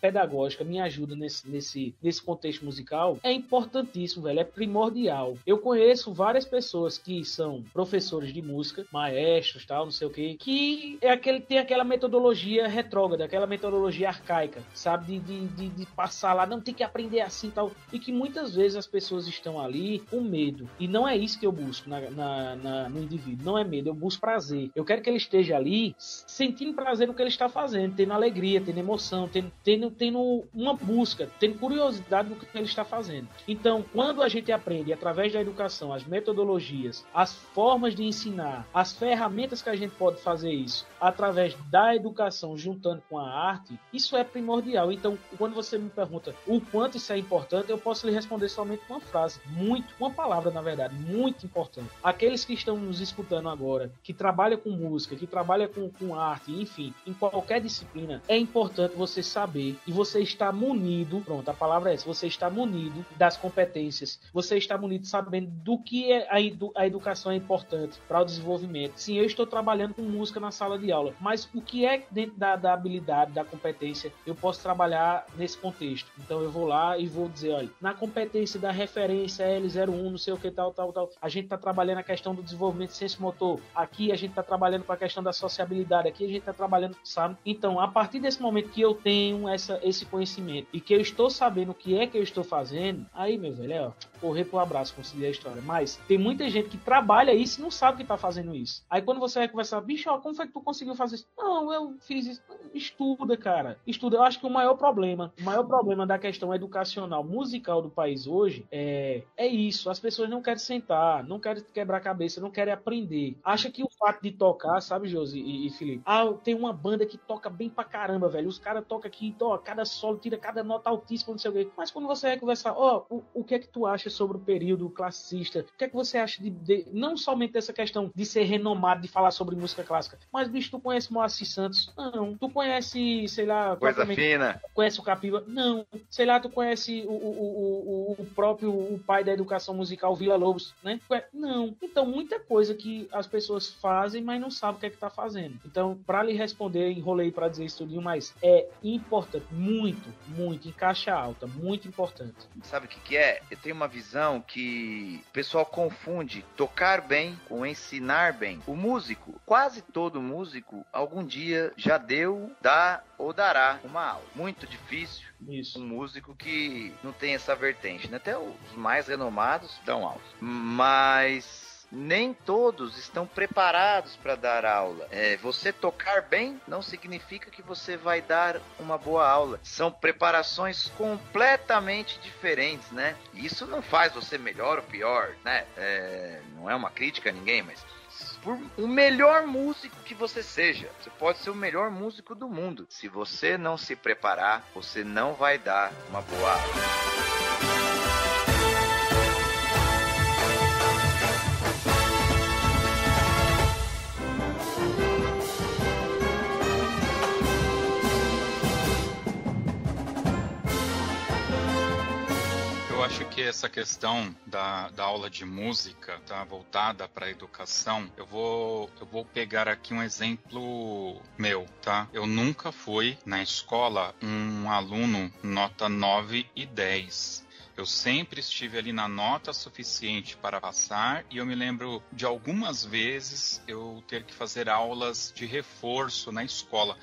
pedagógica me ajuda nesse, nesse, nesse contexto musical, é importantíssimo, velho. É primordial. Eu conheço várias pessoas que são professores de música, maestros, tal, não sei o que, que é aquele, tem aquela metodologia retrógrada, aquela metodologia arcaica, sabe? De, de, de, passar lá, não tem que aprender assim tal. E que muitas vezes as pessoas estão ali com medo. E não é isso que eu busco na, na, na no indivíduo. Não é medo, eu busco prazer. Eu quero que ele esteja ali sentindo prazer no que ele está fazendo, tendo alegria, tendo emoção, tendo, tendo, tendo uma busca, tendo curiosidade no que ele está fazendo. Então, quando a gente aprende através da educação as metodologias, as formas de ensinar, as ferramentas que a gente pode fazer isso através da educação juntando com a arte, isso é primordial. Então, quando você me pergunta o quanto isso é importante, eu posso lhe responder somente uma frase, muito, uma palavra na verdade, muito importante. Aqueles que estão nos escutando agora, que trabalha com música, que trabalha com, com arte, enfim, em qualquer disciplina, é importante você saber e você está munido, pronto, a palavra é essa, você está munido das competências, você está munido sabendo do que é a, edu, a educação é importante para o desenvolvimento. Sim, eu estou trabalhando com música na sala de aula, mas o que é dentro da, da habilidade, da competência, eu posso trabalhar nesse contexto. Então eu vou lá e vou dizer, olha, na competência da referência L01, não sei o que tal, tal, tal, a gente está trabalhando a questão do desenvolvimento de ciência motor, aqui a gente está trabalhando com a questão da sociabilidade, aqui a gente está trabalhando, sabe? Então, a partir desse momento que eu tenho essa, esse conhecimento e que eu estou sabendo o que é que eu estou fazendo, aí, meu velho, é, ó, correr pro abraço, conseguir a história. Mas tem muita gente que trabalha isso e não sabe que tá fazendo isso. Aí quando você vai conversar, bicho, ó, como foi que tu conseguiu fazer isso? Não, eu fiz isso. Estuda, cara. Estuda. Eu acho que o maior problema, o maior problema da questão educacional musical do país hoje é, é isso. As pessoas não querem sentar, não querem quebrar cabeça, não querem aprender. Acha que o fato de tocar, sabe, Josi e, e Felipe? Ah, tem uma banda que toca bem pra caramba, velho. Os caras tocam aqui, toca cada solo, tira cada nota altíssima, não sei o quê. Mas quando você vai conversar, ó, oh, o, o que é que tu acha sobre o período classicista? O que é que você acha de, de não somente dessa questão de ser renomado, de falar sobre música clássica, mas, bicho, tu conhece Moacir Santos? Não. Tu conhece, sei lá... Coisa fina. Conhece o Capiva? Não. Sei lá, tu conhece o, o, o, o próprio o pai da educação musical, Vila Lobos, né? Não. Então, muita coisa que as pessoas fazem, mas não sabem o que é que tá fazendo. Então, para lhe responder, enrolei para dizer isso tudo, mas é importante, muito, muito, em caixa alta, muito importante. Sabe o que, que é? Eu tenho uma visão que o pessoal confunde tocar bem com ensinar bem. O músico, quase todo músico, algum dia já deu, dá ou dará uma aula. Muito difícil Isso. um músico que não tem essa vertente. Né? Até os mais renomados dão aula. Mas nem todos estão preparados para dar aula. É, você tocar bem não significa que você vai dar uma boa aula. São preparações completamente diferentes, né? Isso não faz você melhor ou pior, né? É, não é uma crítica a ninguém, mas por o melhor músico que você seja. Você pode ser o melhor músico do mundo. Se você não se preparar, você não vai dar uma boa aula. Que essa questão da, da aula de música, tá, voltada para a educação, eu vou, eu vou pegar aqui um exemplo meu, tá? Eu nunca fui na escola um aluno nota 9 e 10. Eu sempre estive ali na nota suficiente para passar e eu me lembro de algumas vezes eu ter que fazer aulas de reforço na escola.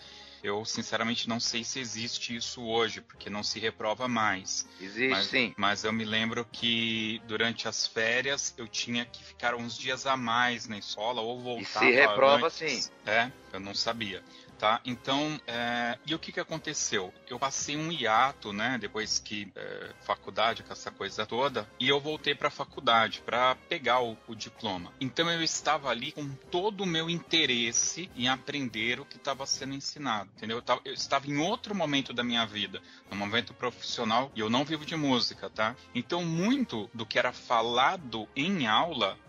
Eu, sinceramente, não sei se existe isso hoje, porque não se reprova mais. Existe mas, sim. Mas eu me lembro que durante as férias eu tinha que ficar uns dias a mais na escola ou voltar. E se reprova antes. sim. É, eu não sabia tá? Então, é, e o que que aconteceu? Eu passei um hiato, né, depois que é, faculdade, com essa coisa toda, e eu voltei para a faculdade para pegar o, o, diploma. Então eu estava ali com todo o meu interesse em aprender o que estava sendo ensinado, entendeu? Eu, tava, eu estava em outro momento da minha vida, no momento profissional, e eu não vivo de música, tá? Então muito do que era falado em aula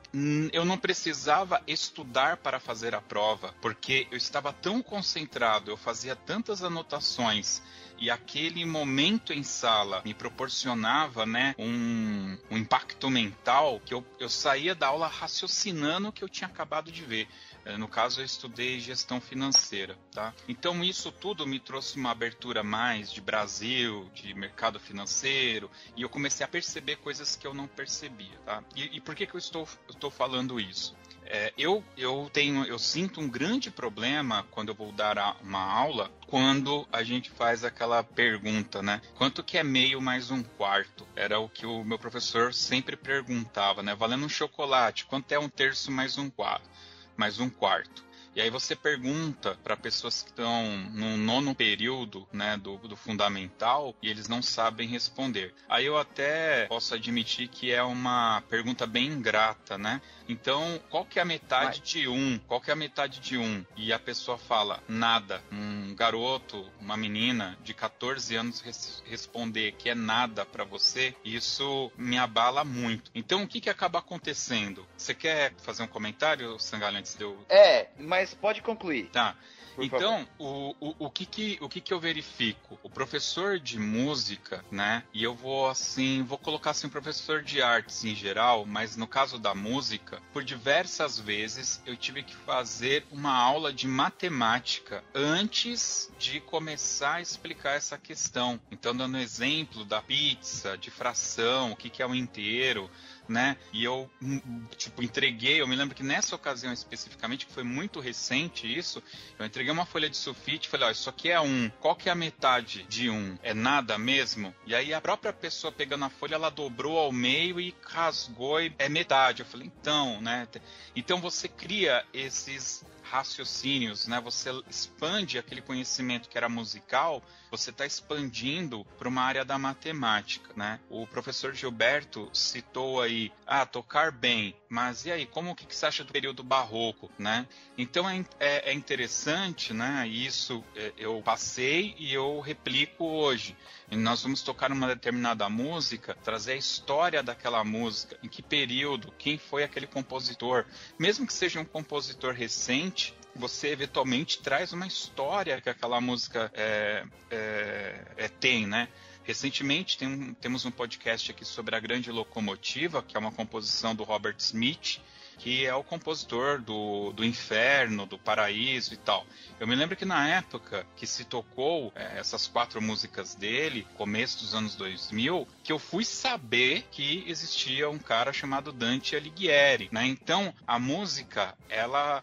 eu não precisava estudar para fazer a prova, porque eu estava tão concentrado, eu fazia tantas anotações e aquele momento em sala me proporcionava né, um, um impacto mental que eu, eu saía da aula raciocinando o que eu tinha acabado de ver. É, no caso, eu estudei gestão financeira, tá? Então, isso tudo me trouxe uma abertura mais de Brasil, de mercado financeiro, e eu comecei a perceber coisas que eu não percebia, tá? E, e por que, que eu estou, estou falando isso? É, eu, eu tenho, eu sinto um grande problema quando eu vou dar uma aula, quando a gente faz aquela pergunta, né? Quanto que é meio mais um quarto? Era o que o meu professor sempre perguntava, né? Valendo um chocolate, quanto é um terço mais um quarto? Mais um quarto. E aí você pergunta para pessoas que estão no nono período né, do, do, fundamental e eles não sabem responder. Aí eu até posso admitir que é uma pergunta bem ingrata, né? Então, qual que é a metade Vai. de um? Qual que é a metade de um? E a pessoa fala nada. Um garoto, uma menina de 14 anos res responder que é nada para você, isso me abala muito. Então, o que que acaba acontecendo? Você quer fazer um comentário, Sangalho, antes de eu... É, mas pode concluir. Tá. Então, o, o, o, que que, o que que eu verifico? O professor de música, né? E eu vou assim, vou colocar assim, professor de artes em geral, mas no caso da música, por diversas vezes eu tive que fazer uma aula de matemática antes de começar a explicar essa questão. Então, dando exemplo da pizza, de fração, o que, que é um inteiro, né? E eu, hum, tipo, entreguei, eu me lembro que nessa ocasião especificamente, que foi muito recente isso, eu entreguei uma folha de sulfite e falei, ó, isso aqui é um, qual que é a metade de um? É nada mesmo? E aí a própria pessoa pegando a folha, ela dobrou ao meio e rasgou e é metade. Eu falei, então, né? Então você cria esses raciocínios, né? Você expande aquele conhecimento que era musical, você está expandindo para uma área da matemática, né? O professor Gilberto citou aí, ah, tocar bem, mas e aí, como que, que você acha do período barroco, né? Então é, é, é interessante, né? Isso é, eu passei e eu replico hoje. E nós vamos tocar uma determinada música, trazer a história daquela música, em que período, quem foi aquele compositor, mesmo que seja um compositor recente, você eventualmente traz uma história que aquela música é, é, é, tem, né? Recentemente tem um, temos um podcast aqui sobre a Grande Locomotiva, que é uma composição do Robert Smith, que é o compositor do, do Inferno, do Paraíso e tal. Eu me lembro que na época que se tocou é, essas quatro músicas dele, começo dos anos 2000, que eu fui saber que existia um cara chamado Dante Alighieri, né? Então, a música, ela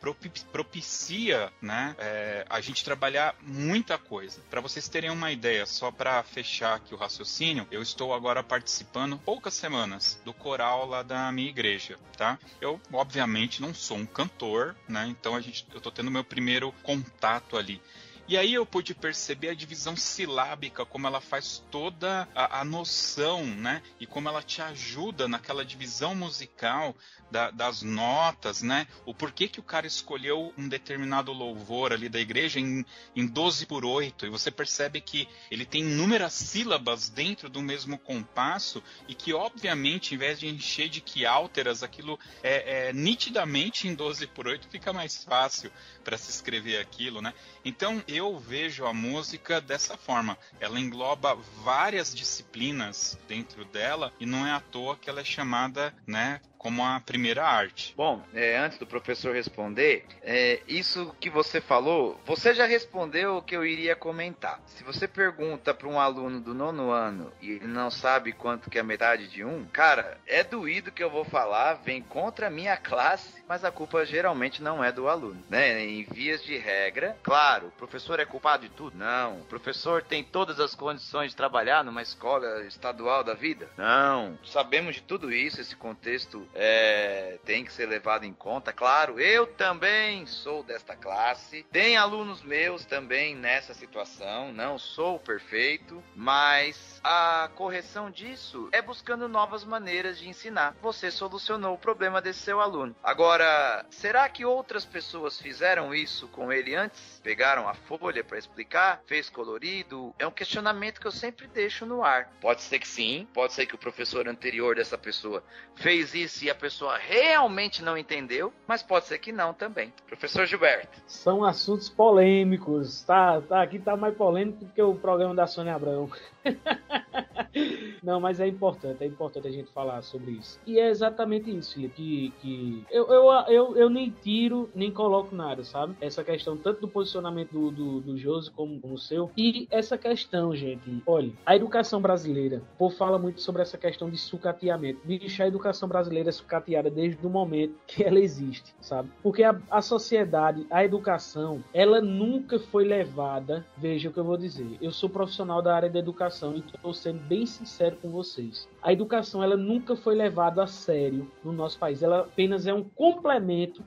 propicia, né, é, a gente trabalhar muita coisa. Para vocês terem uma ideia, só para fechar aqui o raciocínio, eu estou agora participando poucas semanas do coral lá da minha igreja, tá? Eu obviamente não sou um cantor, né? Então a gente, eu tô tendo meu primeiro contato ali. E aí eu pude perceber a divisão silábica, como ela faz toda a, a noção, né? E como ela te ajuda naquela divisão musical da, das notas, né? O porquê que o cara escolheu um determinado louvor ali da igreja em, em 12 por 8, e você percebe que ele tem inúmeras sílabas dentro do mesmo compasso, e que, obviamente, em vez de encher de que alteras, aquilo é, é nitidamente em 12 por 8 fica mais fácil para se escrever aquilo, né? Então eu vejo a música dessa forma. Ela engloba várias disciplinas dentro dela e não é à toa que ela é chamada, né, como a primeira arte. Bom, é, antes do professor responder, é, isso que você falou, você já respondeu o que eu iria comentar. Se você pergunta para um aluno do nono ano e ele não sabe quanto que é metade de um, cara, é doído que eu vou falar, vem contra a minha classe, mas a culpa geralmente não é do aluno, né? Em vias de regra, claro, o professor é culpado de tudo? Não. O professor tem todas as condições de trabalhar numa escola estadual da vida? Não. Sabemos de tudo isso, esse contexto é, tem que ser levado em conta. Claro, eu também sou desta classe. Tem alunos meus também nessa situação. Não sou perfeito, mas a correção disso é buscando novas maneiras de ensinar. Você solucionou o problema desse seu aluno. Agora, será que outras pessoas fizeram isso com ele antes? Pegaram a folha para explicar? Fez colorido? É um questionamento que eu sempre deixo no ar. Pode ser que sim, pode ser que o professor anterior dessa pessoa fez isso e a pessoa realmente não entendeu, mas pode ser que não também. Professor Gilberto. São assuntos polêmicos, tá? tá aqui tá mais polêmico do que o programa da Sônia Abrão. Não, mas é importante, é importante a gente falar sobre isso. E é exatamente isso, Felipe, que, que eu, eu, eu, eu nem tiro, nem coloco nada, sabe? Essa questão tanto do posicionamento do, do, do Josi como, como o seu. E essa questão, gente, olha, a educação brasileira, o povo fala muito sobre essa questão de sucateamento. Bicho, a educação brasileira é sucateada desde o momento que ela existe, sabe? Porque a, a sociedade, a educação, ela nunca foi levada, veja o que eu vou dizer, eu sou profissional da área da educação e estou sendo bem sincero com vocês. A educação ela nunca foi levada a sério no nosso país. Ela apenas é um complemento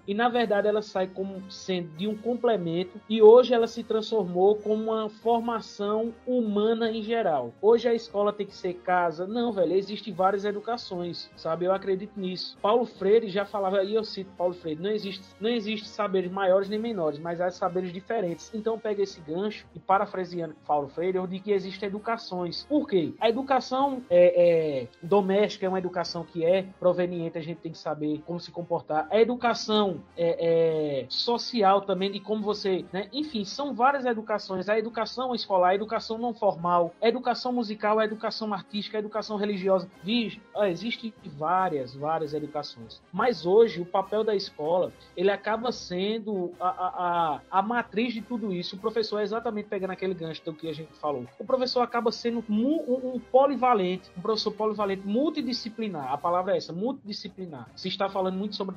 e na verdade ela sai como sendo de um complemento e hoje ela se transformou como uma formação humana em geral. Hoje a escola tem que ser casa. Não, velho, existem várias educações, sabe? Eu acredito nisso. Paulo Freire já falava, e eu cito Paulo Freire, não existe, não existe saberes maiores nem menores, mas há saberes diferentes. Então pega esse gancho e parafraseando Paulo Freire, eu digo que existem educações. Por quê? A educação é, é, doméstica é uma educação que é proveniente, a gente tem que saber como se comportar. A educação é, é social também, de como você. Né? Enfim, são várias educações. A educação escolar, a educação não formal, a educação musical, a educação artística, a educação religiosa. Vixe, existem várias, várias educações. Mas hoje, o papel da escola, ele acaba sendo a, a, a, a matriz de tudo isso. O professor é exatamente pegando aquele gancho do que a gente falou. O professor acaba sendo um, um polivalente, um professor polivalente, multidisciplinar. A palavra é essa, multidisciplinar. Se está falando muito sobre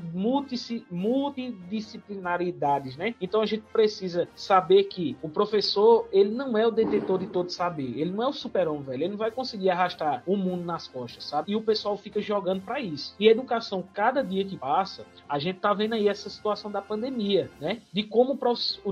multidisciplinaridades, né? Então a gente precisa saber que o professor, ele não é o detetor de todo saber. Ele não é o super-homem, velho. Ele não vai conseguir arrastar o mundo nas costas, sabe? E o pessoal fica jogando para isso. E a educação, cada dia que passa, a gente tá vendo aí essa situação da pandemia, né? De como,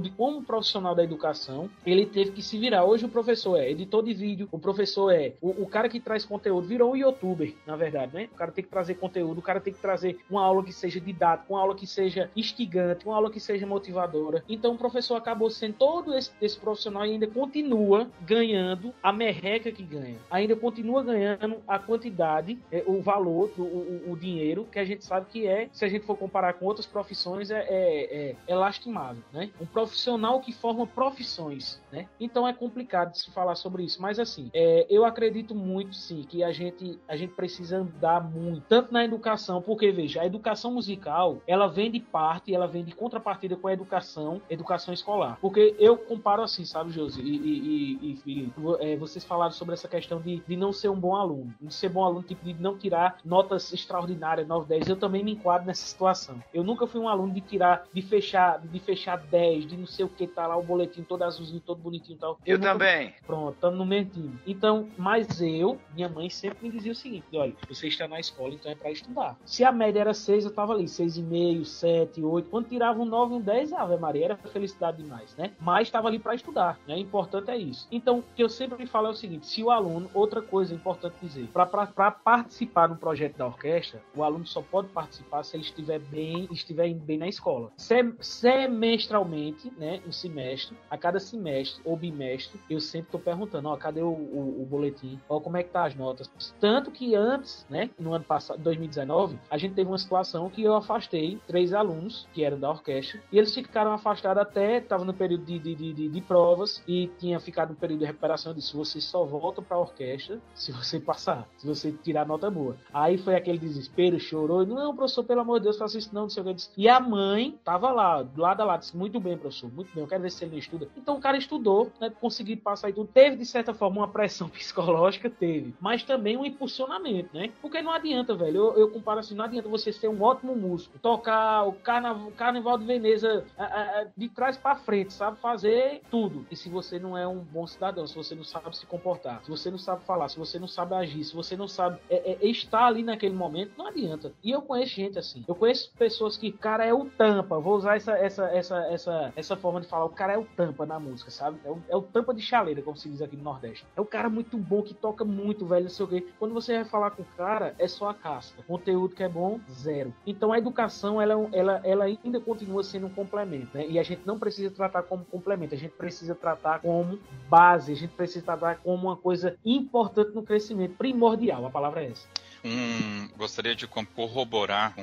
de como o profissional da educação, ele teve que se virar. Hoje o professor é editor de vídeo, o professor é o, o, cara que traz conteúdo, virou um youtuber, na verdade, né? O cara tem que trazer conteúdo, o cara tem que trazer uma aula que seja didática, uma aula que seja instigante, uma aula que seja motivadora. Então o professor acabou sendo todo esse, esse profissional e ainda continua ganhando a merreca que ganha. Ainda continua ganhando a quantidade, é, o valor, o, o, o, dinheiro, que a gente sabe que é, se a gente for comparar com outras profissões, é, é, é, é lastimável, né? Um profissional que forma profissões, né? Então é complicado se falar sobre isso, mas assim, é, eu acredito muito, sim, que a gente, a gente precisa andar muito, tanto na educação, porque, veja, a educação musical, ela vem de parte, ela vem de contrapartida com a educação, educação escolar. Porque eu comparo assim, sabe, Josi e, e, e Felipe, é, vocês falaram sobre essa questão de, de não ser um bom aluno, de ser bom aluno, tipo, de não tirar notas extraordinárias, 9, 10, eu também me enquadro nessa situação. Eu nunca fui um aluno de tirar, de fechar, de fechar 10, de não sei o que, tá lá o boletim todo azulzinho, todo bonitinho e tal. Eu, eu também. Pronto, estamos no mesmo time. Então, mas eu, minha mãe sempre me dizia o seguinte: olha, você está na escola, então é para estudar. Se a média era 6, eu tava ali, 6,5, 7, 8. Quando tirava um 9, um 10, Ave Maria, era felicidade demais, né? Mas estava ali para estudar, né? Importante é isso. Então, o que eu sempre falo é o seguinte: se o aluno, outra coisa importante dizer, para participar no projeto da orquestra, o aluno só pode participar se ele estiver bem, estiver bem na escola. Semestralmente, né? Um semestre, a cada semestre ou bimestre, eu sempre estou perguntando: ó, cadê o, o, o boletim? Ó, como é que tá as notas? Tanto que antes, né? No ano passado, 2019, a gente teve uma situação que eu afastei três alunos que eram da orquestra e eles ficaram afastados até, estava no período de, de, de, de, provas e tinha ficado no período de recuperação. Eu disse: você só volta para a orquestra se você passar, se você tirar nota boa. Aí foi aquele desespero, chorou. E, não, professor, pelo amor de Deus, faça isso não, não sei o que. Disse. E a mãe tava lá, do lado a lado, disse: muito bem, professor, muito bem, eu quero ver se ele não estuda. Então o cara estudou, né, conseguiu passar e tudo. Teve, de certa forma, uma pressão psicológica, teve, mas também um impulsionamento, né? Porque não adianta, velho. Eu, eu comparo assim: não adianta você ser um ótimo músico, tocar o carnaval, carnaval de Veneza a, a, de trás para frente, sabe? Fazer tudo. E se você não é um bom cidadão, se você não sabe se comportar, se você não sabe falar, se você não sabe agir, se você não sabe é, é, estar ali naquele momento, não adianta. E eu conheço gente assim. Eu conheço pessoas que, cara, é o tampa. Vou usar essa, essa, essa, essa, essa forma de falar. O cara é o tampa na música, sabe? É o, é o tampa de chaleira, como se diz aqui no Nordeste. É o cara muito bom, que toca muito, velho, não sei o quê. Quando você vai falar com o cara, é só a casca. Conteúdo que é bom, zero. Então a educação, ela, é ela, ela ainda continua sendo um complemento, né? E a gente não precisa tratar como complemento, a gente precisa tratar como base, a gente precisa tratar como uma coisa importante no crescimento, primordial, a palavra é essa um, gostaria de corroborar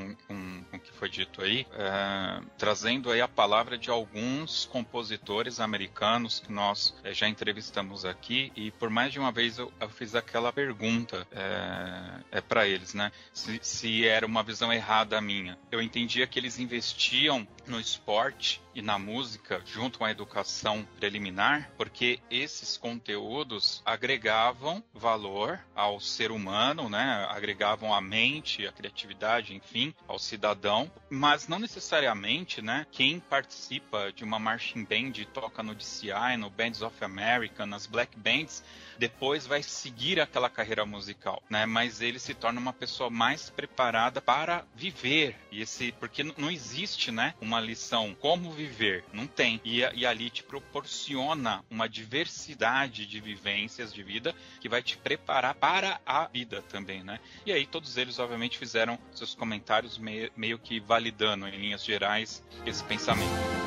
o que foi dito aí, é, trazendo aí a palavra de alguns compositores americanos que nós é, já entrevistamos aqui e por mais de uma vez eu, eu fiz aquela pergunta é, é para eles, né? Se, se era uma visão errada minha. Eu entendia que eles investiam no esporte e na música junto com a educação preliminar, porque esses conteúdos agregavam valor ao ser humano, né? Agregavam a mente, a criatividade, enfim, ao cidadão, mas não necessariamente, né? Quem participa de uma marching band toca no DCI, no Bands of America, nas black bands, depois vai seguir aquela carreira musical, né? Mas ele se torna uma pessoa mais preparada para viver e esse porque não existe, né? Uma lição como viver, não tem. E, e ali te proporciona uma diversidade de vivências de vida que vai te preparar para a vida também, né? E aí todos eles obviamente fizeram seus comentários meio, meio que validando em linhas gerais esse pensamento.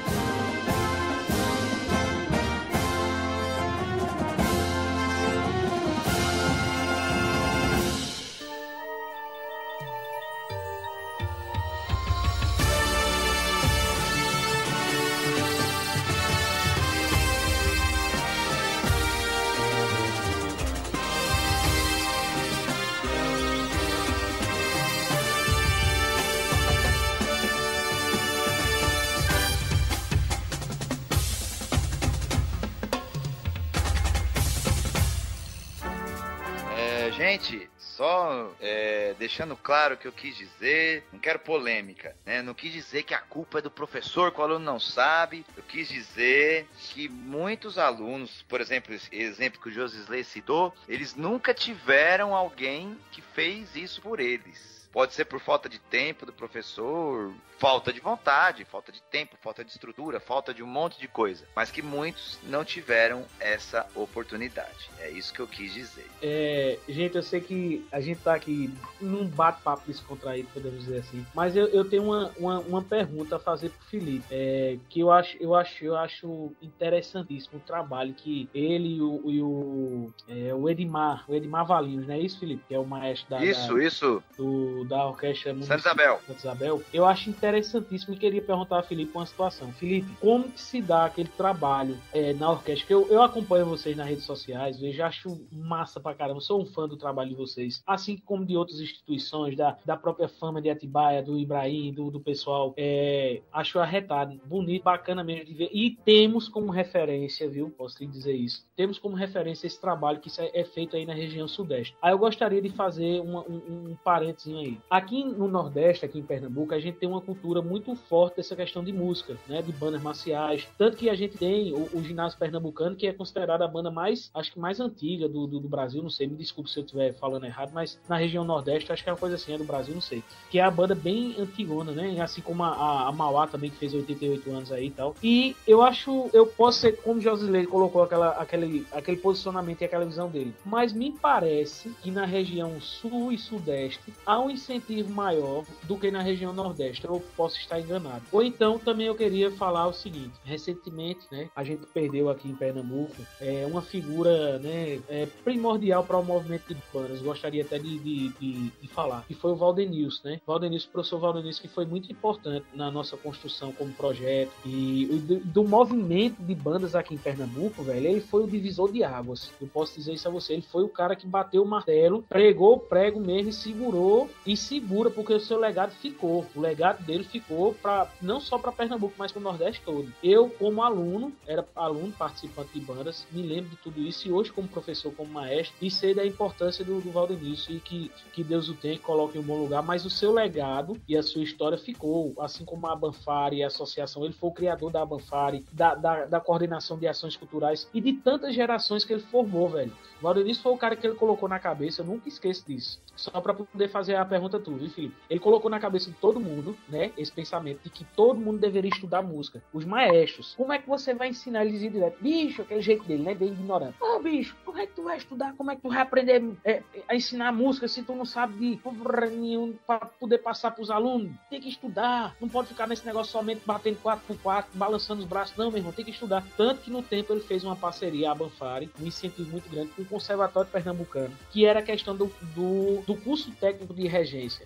Claro o que eu quis dizer, não quero polêmica, né? Não quis dizer que a culpa é do professor que o aluno não sabe. Eu quis dizer que muitos alunos, por exemplo, exemplo que o Josisley citou, eles nunca tiveram alguém que fez isso por eles Pode ser por falta de tempo do professor, falta de vontade, falta de tempo, falta de estrutura, falta de um monte de coisa. Mas que muitos não tiveram essa oportunidade. É isso que eu quis dizer. É, gente, eu sei que a gente tá aqui num bate-papo descontraído, podemos dizer assim. Mas eu, eu tenho uma, uma, uma, pergunta a fazer pro Felipe. É, que eu acho, eu acho, eu acho interessantíssimo o trabalho que ele e o, e o, é, o Edmar, o Edmar Valinhos, não é isso, Felipe? Que é o maestro da. Isso, da, isso. Do, da Orquestra Santa Isabel. Santa Isabel, eu acho interessantíssimo e queria perguntar a Felipe uma situação. Felipe, como que se dá aquele trabalho é, na orquestra? Eu, eu acompanho vocês nas redes sociais, vejo, acho massa pra caramba, sou um fã do trabalho de vocês, assim como de outras instituições, da, da própria fama de Atibaia, do Ibrahim, do, do pessoal. É, acho arretado, bonito, bacana mesmo de ver. E temos como referência, viu? Posso lhe dizer isso. Temos como referência esse trabalho que é, é feito aí na região sudeste. Aí eu gostaria de fazer uma, um, um parênteses aí. Aqui no Nordeste, aqui em Pernambuco, a gente tem uma cultura muito forte dessa questão de música, né? De bandas marciais. Tanto que a gente tem o, o ginásio pernambucano, que é considerado a banda mais, acho que mais antiga do, do, do Brasil, não sei, me desculpe se eu estiver falando errado, mas na região Nordeste, acho que é uma coisa assim, é do Brasil, não sei. Que é a banda bem antigona, né? Assim como a, a Mauá também, que fez 88 anos aí e tal. E eu acho, eu posso ser, como Josilei colocou aquela, aquele, aquele posicionamento e aquela visão dele, mas me parece que na região sul e sudeste há um incentivo maior do que na região nordeste. Eu posso estar enganado. Ou então também eu queria falar o seguinte: recentemente, né, a gente perdeu aqui em Pernambuco é, uma figura né, é, primordial para o movimento de bandas. Gostaria até de, de, de, de falar, que foi o Valdenils, né? Valdenils, o professor Valdenils, que foi muito importante na nossa construção como projeto e do, do movimento de bandas aqui em Pernambuco, velho. Ele foi o divisor de águas. Eu posso dizer isso a você. Ele foi o cara que bateu o martelo, pregou o prego mesmo e segurou e segura porque o seu legado ficou. O legado dele ficou para não só para Pernambuco, mas para o Nordeste todo. Eu, como aluno, era aluno participante de bandas, me lembro de tudo isso e hoje como professor, como maestro, e sei da importância do, do e que, que Deus o tenha, que coloque em um bom lugar, mas o seu legado e a sua história ficou, assim como a Banfari e a associação, ele foi o criador da Banfari, da, da, da coordenação de ações culturais e de tantas gerações que ele formou, velho. O Valdemício foi o cara que ele colocou na cabeça, eu nunca esqueço disso. Só para poder fazer a pergunta tu, viu, Felipe? Ele colocou na cabeça de todo mundo, né, esse pensamento de que todo mundo deveria estudar música. Os maestros. Como é que você vai ensinar eles ir direto? Bicho, aquele jeito dele, né, bem ignorante. Ô, oh, bicho, como é que tu vai estudar? Como é que tu vai aprender é, a ensinar música se tu não sabe de nenhum para poder passar pros alunos? Tem que estudar. Não pode ficar nesse negócio somente batendo 4 por 4 balançando os braços. Não, meu irmão, tem que estudar. Tanto que no tempo ele fez uma parceria, a Banfari, um incentivo muito grande com o Conservatório Pernambucano, que era a questão do, do, do curso técnico de.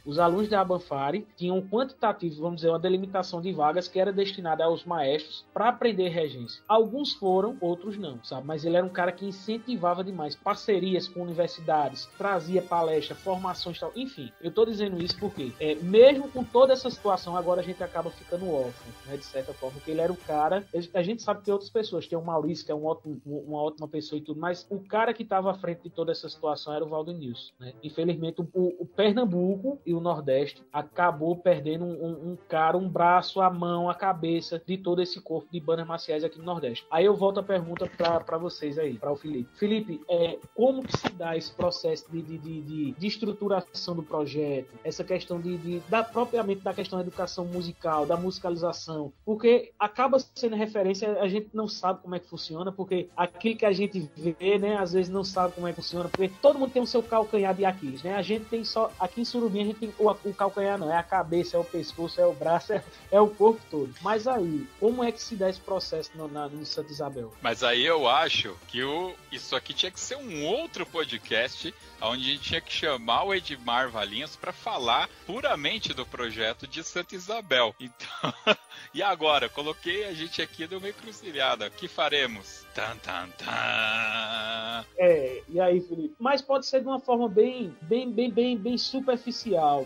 Os alunos da Banfari tinham um quantitativo, vamos dizer, uma delimitação de vagas que era destinada aos maestros para aprender regência. Alguns foram, outros não, sabe? Mas ele era um cara que incentivava demais parcerias com universidades, trazia palestra, formações tal. Enfim, eu tô dizendo isso porque, é, mesmo com toda essa situação, agora a gente acaba ficando órfão, né? De certa forma, porque ele era o cara. A gente sabe que outras pessoas, tem o Maurício, que é um ótimo, uma ótima pessoa e tudo, mas o cara que estava à frente de toda essa situação era o Valdo né? Infelizmente, o, o Pernambuco e o Nordeste acabou perdendo um, um, um, cara, um braço, a mão, a cabeça de todo esse corpo de bandas marciais aqui no Nordeste. Aí eu volto a pergunta para vocês aí, para o Felipe. Felipe, é, como que se dá esse processo de, de, de, de estruturação do projeto, essa questão de, de da propriamente da questão da educação musical, da musicalização, porque acaba sendo referência, a gente não sabe como é que funciona, porque aquilo que a gente vê, né, às vezes não sabe como é que funciona, porque todo mundo tem o seu calcanhar de Aquiles, né? A gente tem só aqui em Surubim a gente tem o, o calcanhar não, é a cabeça, é o pescoço, é o braço, é, é, o corpo todo. Mas aí, como é que se dá esse processo no, na, no Santa Isabel? Mas aí eu acho que o, isso aqui tinha que ser um outro podcast onde a gente tinha que chamar o Edmar Valinhos para falar puramente do projeto de Santa Isabel. Então, e agora, coloquei a gente aqui do meio cruzilhada. O que faremos? Tan, tan, tan. É, e aí, Felipe? Mas pode ser de uma forma bem, bem, bem, bem, bem superficial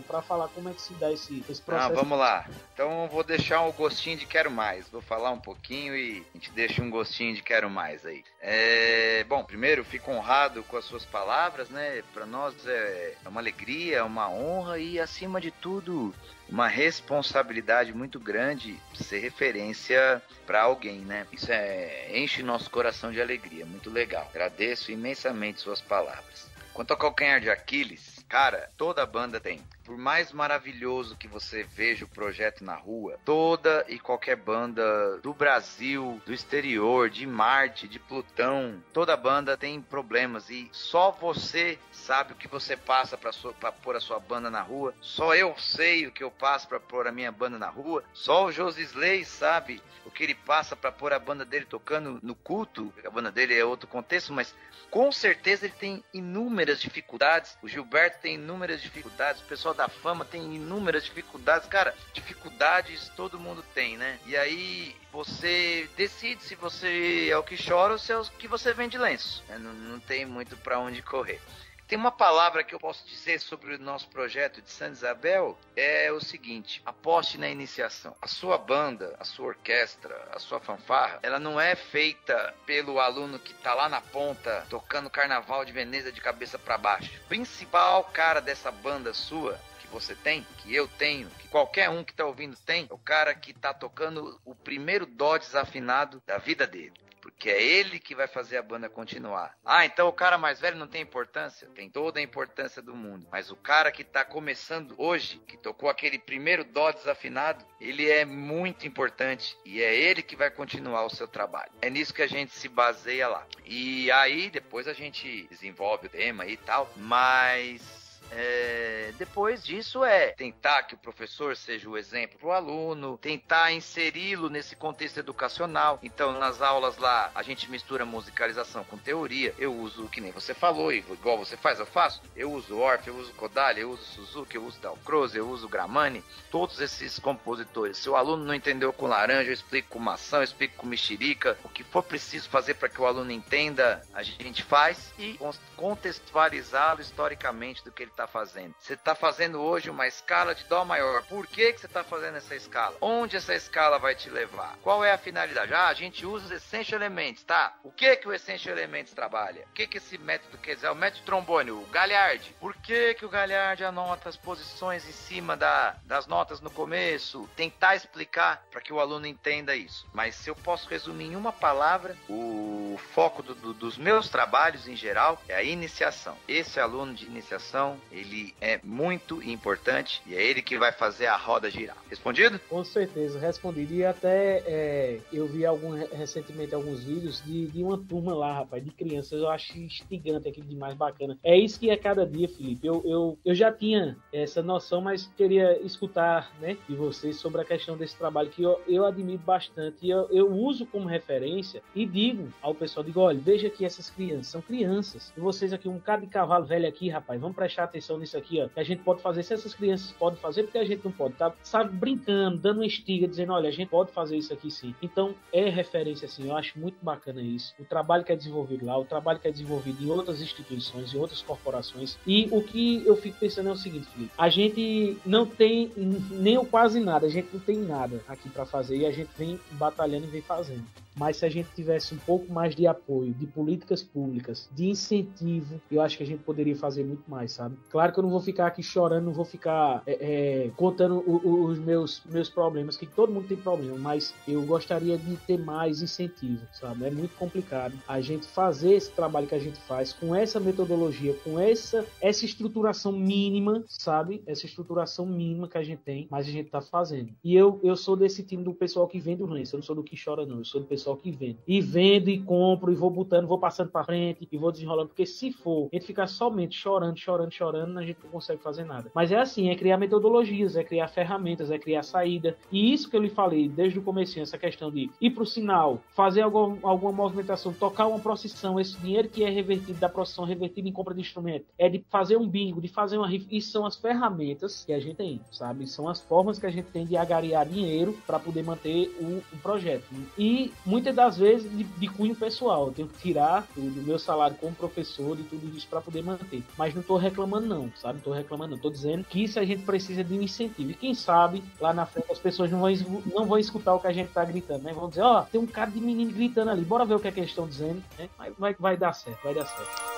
para falar como é que se dá esse, esse ah, processo. Ah, vamos lá. Então vou deixar um gostinho de quero mais. Vou falar um pouquinho e a gente deixa um gostinho de quero mais aí. É, bom, primeiro fico honrado com as suas palavras, né? Para nós é uma alegria, uma honra e acima de tudo uma responsabilidade muito grande ser referência para alguém, né? Isso é enche nosso coração de alegria, muito legal. Agradeço imensamente suas palavras. Quanto ao calcanhar de Aquiles, cara, toda banda tem. Por mais maravilhoso que você veja o projeto na rua, toda e qualquer banda do Brasil, do exterior, de Marte, de Plutão, toda banda tem problemas e só você sabe o que você passa para pôr a sua banda na rua. Só eu sei o que eu passo para pôr a minha banda na rua. Só o Josisley sabe o que ele passa para pôr a banda dele tocando no culto. A banda dele é outro contexto, mas com certeza ele tem inúmeras dificuldades. O Gilberto tem inúmeras dificuldades. O pessoal da fama tem inúmeras dificuldades. Cara, dificuldades todo mundo tem, né? E aí você decide se você é o que chora ou se é o que você vende lenço. Não, não tem muito para onde correr. Tem uma palavra que eu posso dizer sobre o nosso projeto de Santa Isabel é o seguinte: aposte na iniciação. A sua banda, a sua orquestra, a sua fanfarra, ela não é feita pelo aluno que está lá na ponta tocando Carnaval de Veneza de cabeça para baixo. O principal cara dessa banda sua você tem, que eu tenho, que qualquer um que está ouvindo tem, é o cara que está tocando o primeiro dó desafinado da vida dele porque é ele que vai fazer a banda continuar. Ah, então o cara mais velho não tem importância? Tem toda a importância do mundo. Mas o cara que tá começando hoje, que tocou aquele primeiro dó desafinado, ele é muito importante e é ele que vai continuar o seu trabalho. É nisso que a gente se baseia lá. E aí depois a gente desenvolve o tema e tal, mas é, depois disso é tentar que o professor seja o exemplo para o aluno, tentar inseri-lo nesse contexto educacional. Então, nas aulas lá, a gente mistura musicalização com teoria. Eu uso, que nem você falou, igual você faz, eu faço. Eu uso Orff, eu uso Kodaly, eu uso Suzuki, eu uso Dalcroze, eu uso Gramani. Todos esses compositores. Se o aluno não entendeu com laranja, eu explico com maçã, eu explico com mexerica. O que for preciso fazer para que o aluno entenda, a gente faz e contextualizá-lo historicamente do que ele está fazendo. Você está fazendo hoje uma escala de Dó maior. Por que, que você está fazendo essa escala? Onde essa escala vai te levar? Qual é a finalidade? Ah, a gente usa os Essential Elements, tá? O que que o Essential Elements trabalha? O que que esse método quer dizer? É o método trombone, o Galhard. Por que que o Galhard anota as posições em cima da, das notas no começo? Tentar explicar para que o aluno entenda isso. Mas se eu posso resumir em uma palavra, o foco do, do, dos meus trabalhos em geral é a iniciação. Esse aluno de iniciação, ele é muito importante e é ele que vai fazer a roda girar. Respondido? Com certeza, respondido. E até é, eu vi algum, recentemente alguns vídeos de, de uma turma lá, rapaz, de crianças. Eu acho instigante aquilo demais, bacana. É isso que é cada dia, Felipe. Eu, eu, eu já tinha essa noção, mas queria escutar né, de vocês sobre a questão desse trabalho que eu, eu admiro bastante. E eu, eu uso como referência e digo ao pessoal, digo, olha, veja que essas crianças são crianças. E vocês aqui, um cara de cavalo velho aqui, rapaz, vamos prestar atenção atenção nisso aqui, ó, que a gente pode fazer, se essas crianças podem fazer, porque a gente não pode, tá? Sabe, brincando, dando uma estiga, dizendo, olha, a gente pode fazer isso aqui sim. Então, é referência assim, eu acho muito bacana isso. O trabalho que é desenvolvido lá, o trabalho que é desenvolvido em outras instituições, em outras corporações. E o que eu fico pensando é o seguinte, Felipe, a gente não tem nem ou quase nada, a gente não tem nada aqui para fazer e a gente vem batalhando e vem fazendo mas se a gente tivesse um pouco mais de apoio, de políticas públicas, de incentivo, eu acho que a gente poderia fazer muito mais, sabe? Claro que eu não vou ficar aqui chorando, não vou ficar é, é, contando o, o, os meus, meus problemas, que todo mundo tem problema, mas eu gostaria de ter mais incentivo, sabe? É muito complicado a gente fazer esse trabalho que a gente faz com essa metodologia, com essa, essa estruturação mínima, sabe? Essa estruturação mínima que a gente tem, mas a gente tá fazendo. E eu, eu sou desse time do pessoal que vende o lenço, eu não sou do que chora, não. Eu sou do pessoal pessoal que vende. E vendo e compro e vou botando, vou passando para frente e vou desenrolando, porque se for a gente ficar somente chorando, chorando, chorando, a gente não consegue fazer nada. Mas é assim, é criar metodologias, é criar ferramentas, é criar saída. E isso que eu lhe falei desde o começo, essa questão de ir pro sinal, fazer algum, alguma movimentação, tocar uma procissão, esse dinheiro que é revertido da procissão, revertido em compra de instrumento, é de fazer um bingo, de fazer uma rifa. Isso são as ferramentas que a gente tem, sabe? São as formas que a gente tem de agariar dinheiro para poder manter o, o projeto. E muitas das vezes de, de cunho pessoal. Eu tenho que tirar do, meu salário como professor e tudo isso para poder manter. Mas não estou reclamando, não, sabe? Não tô reclamando, não. Tô dizendo que isso a gente precisa de um incentivo. E quem sabe lá na frente as pessoas não vão, não vão escutar o que a gente tá gritando, né? Vão dizer, ó, oh, tem um cara de menino gritando ali, bora ver o que, é que eles estão dizendo, né? Vai, vai dar certo, vai dar certo.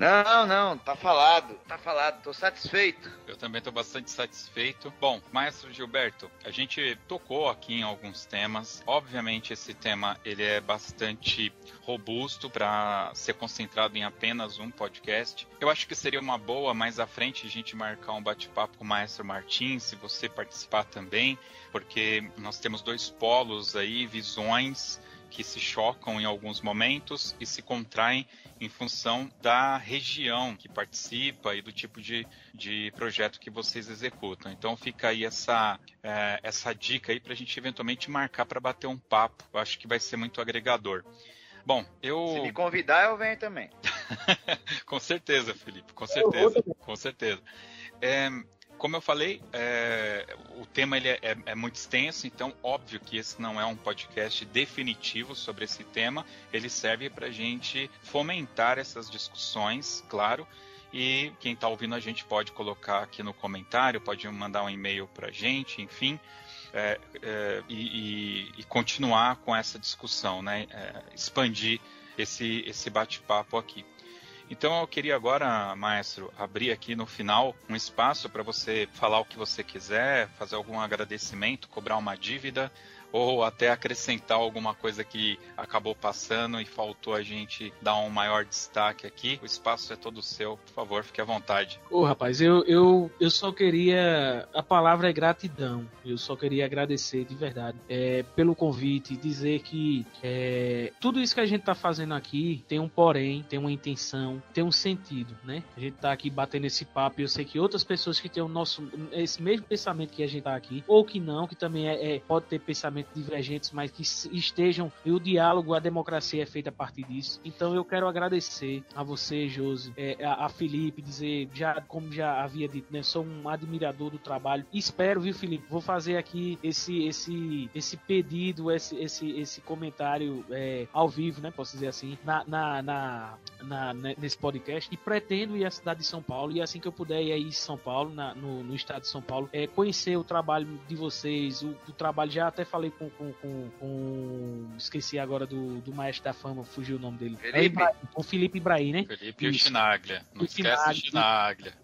Não, não, tá falado, tá falado, tô satisfeito. Eu também tô bastante satisfeito. Bom, Maestro Gilberto, a gente tocou aqui em alguns temas. Obviamente esse tema ele é bastante robusto para ser concentrado em apenas um podcast. Eu acho que seria uma boa mais à frente a gente marcar um bate-papo com o Maestro Martins, se você participar também, porque nós temos dois polos aí, visões que se chocam em alguns momentos e se contraem em função da região que participa e do tipo de, de projeto que vocês executam. Então fica aí essa, é, essa dica aí para a gente eventualmente marcar para bater um papo. Eu acho que vai ser muito agregador. Bom, eu. Se me convidar, eu venho também. com certeza, Felipe, com certeza. Com certeza. É, como eu falei, é, o tema ele é, é, é, muito extenso, então óbvio que esse não é um podcast definitivo sobre esse tema. Ele serve para a gente fomentar essas discussões, claro. E quem está ouvindo a gente pode colocar aqui no comentário, pode mandar um e-mail para a gente, enfim, é, é, e, e, continuar com essa discussão, né? É, expandir esse, esse bate-papo aqui. Então eu queria agora, maestro, abrir aqui no final um espaço para você falar o que você quiser, fazer algum agradecimento, cobrar uma dívida ou até acrescentar alguma coisa que acabou passando e faltou a gente dar um maior destaque aqui. O espaço é todo seu, por favor, fique à vontade. Ô, rapaz, eu, eu, eu só queria. A palavra é gratidão. Eu só queria agradecer de verdade é, pelo convite, dizer que é, tudo isso que a gente tá fazendo aqui tem um porém, tem uma intenção, tem um sentido, né? A gente tá aqui batendo esse papo e eu sei que outras pessoas que têm o nosso esse mesmo pensamento que a gente tá aqui, ou que não, que também é, é pode ter pensamento divergentes, mas que estejam e o diálogo, a democracia é feita a partir disso. Então eu quero agradecer a você, Josi, é, a, a, Felipe, dizer, já como já havia dito, né, sou um admirador do trabalho. Espero, viu, Felipe, vou fazer aqui esse esse esse pedido, esse esse, esse comentário é, ao vivo, né, posso dizer assim, na, na, na, na, nesse podcast e pretendo ir à cidade de São Paulo e assim que eu puder ir aí São Paulo, na, no, no estado de São Paulo, é, conhecer o trabalho de vocês, o, o trabalho já até falei com, com, com, com, esqueci agora do, do maestro da fama, fugiu o nome dele. Felipe. É o Felipe Ibrahim, né? Felipe e o Chinaglia. Não o esquece o Chinaglia.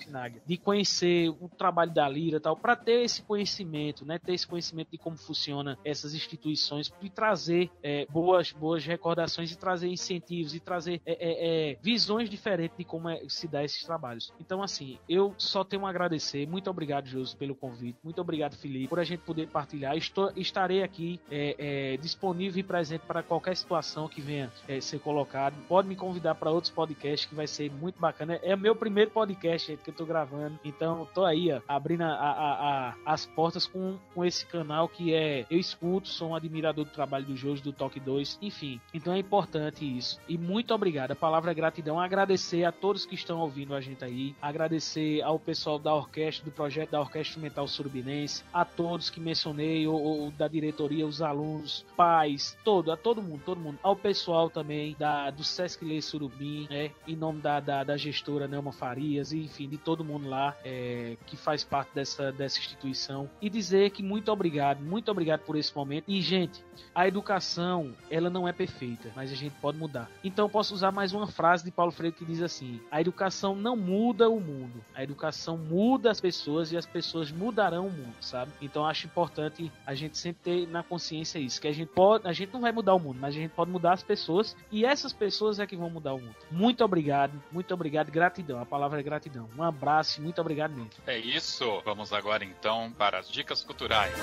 Chinaglia. De conhecer o trabalho da Lira e tal, para ter esse conhecimento, né? Ter esse conhecimento de como funciona essas instituições e trazer é, boas, boas recordações e trazer incentivos e trazer é, é, é visões diferentes de como é, se dá esses trabalhos. Então, assim, eu só tenho a agradecer. Muito obrigado, Josi, pelo convite. Muito obrigado, Felipe, por a gente poder partilhar. Estou, estarei aqui é, é, disponível e presente para qualquer situação que venha é, ser colocado. Pode me convidar para outros podcasts que vai ser muito bacana. É o meu primeiro podcast que eu estou gravando, então estou aí ó, abrindo a, a, a, as portas com, com esse canal que é eu escuto, sou um admirador do trabalho do Jojo do Toque 2, enfim. Então é importante isso. E muito obrigado. A palavra é gratidão. Agradecer a todos que estão ouvindo a gente aí, agradecer ao pessoal da orquestra, do projeto da Orquestra Instrumental Surubinense, a todos que mencionei ou, ou da diretoria, os alunos, pais, todo, a todo mundo, todo mundo. Ao pessoal também da, do Sesc Lei Surubim, né? Em nome da, da, da gestora Nelma Farias, enfim, de todo mundo lá é, que faz parte dessa, dessa instituição. E dizer que muito obrigado, muito obrigado por esse momento. E, gente, a educação, ela não é perfeita, mas a gente pode mudar. Então, posso usar mais uma frase de Paulo Freire que diz assim: a educação não muda o mundo, a educação muda as pessoas e as pessoas mudarão o mundo, sabe? Então, acho importante a gente sempre ter na consciência isso, que a gente pode, a gente não vai mudar o mundo, mas a gente pode mudar as pessoas e essas pessoas é que vão mudar o mundo. Muito obrigado, muito obrigado, gratidão. A palavra é gratidão. Um abraço e muito obrigado mesmo. É isso. Vamos agora então para as dicas culturais.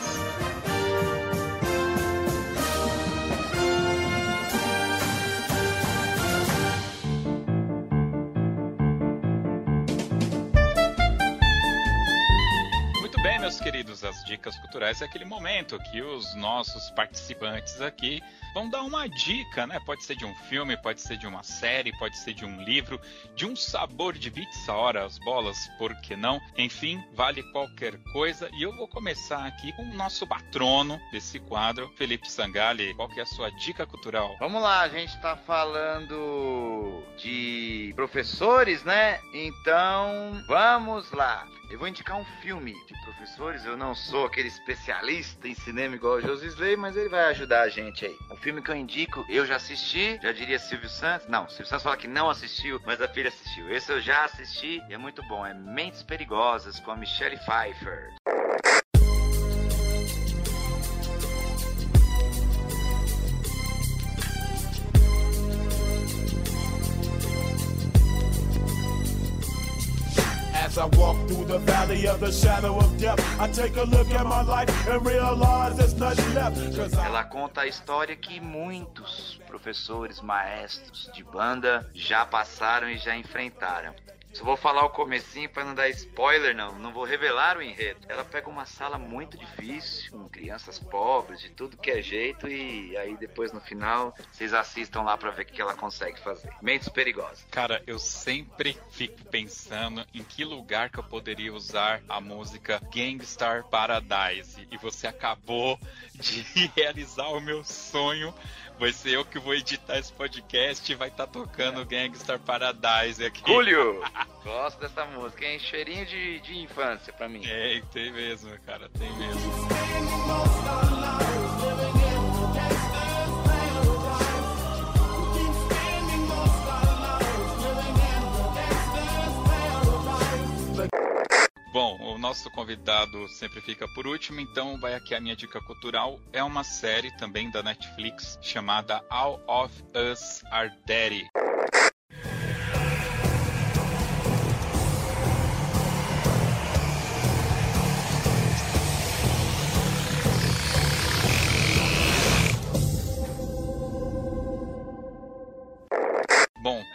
Meus queridos, as dicas culturais é aquele momento que os nossos participantes aqui vão dar uma dica, né? Pode ser de um filme, pode ser de uma série, pode ser de um livro, de um sabor de pizza, ora as bolas, por que não? Enfim, vale qualquer coisa. E eu vou começar aqui com o nosso patrono desse quadro, Felipe Sangali. Qual que é a sua dica cultural? Vamos lá, a gente está falando de professores, né? Então, vamos lá. Eu vou indicar um filme de professores. Eu não sou aquele especialista em cinema igual o José Slay, mas ele vai ajudar a gente aí. O filme que eu indico, eu já assisti, já diria Silvio Santos. Não, Silvio Santos fala que não assistiu, mas a filha assistiu. Esse eu já assisti e é muito bom. É Mentes Perigosas com a Michelle Pfeiffer. As I walk through the valley of the shadow of death, I take a look at my life and realize there's nothing left. Ela conta a história que muitos professores, maestros de banda já passaram e já enfrentaram. Só vou falar o comecinho para não dar spoiler, não. Não vou revelar o enredo. Ela pega uma sala muito difícil, com crianças pobres, de tudo que é jeito, e aí depois no final vocês assistam lá para ver o que ela consegue fazer. Mentes perigosas. Cara, eu sempre fico pensando em que lugar que eu poderia usar a música Gangstar Paradise. E você acabou de realizar o meu sonho Vai ser eu que vou editar esse podcast e vai estar tá tocando Gangstar Paradise aqui. Julio! Gosto dessa música, hein? Cheirinho de, de infância pra mim. É, tem mesmo, cara, tem mesmo. Bom, o nosso convidado sempre fica por último, então vai aqui a minha dica cultural. É uma série também da Netflix chamada All of Us Are Daddy.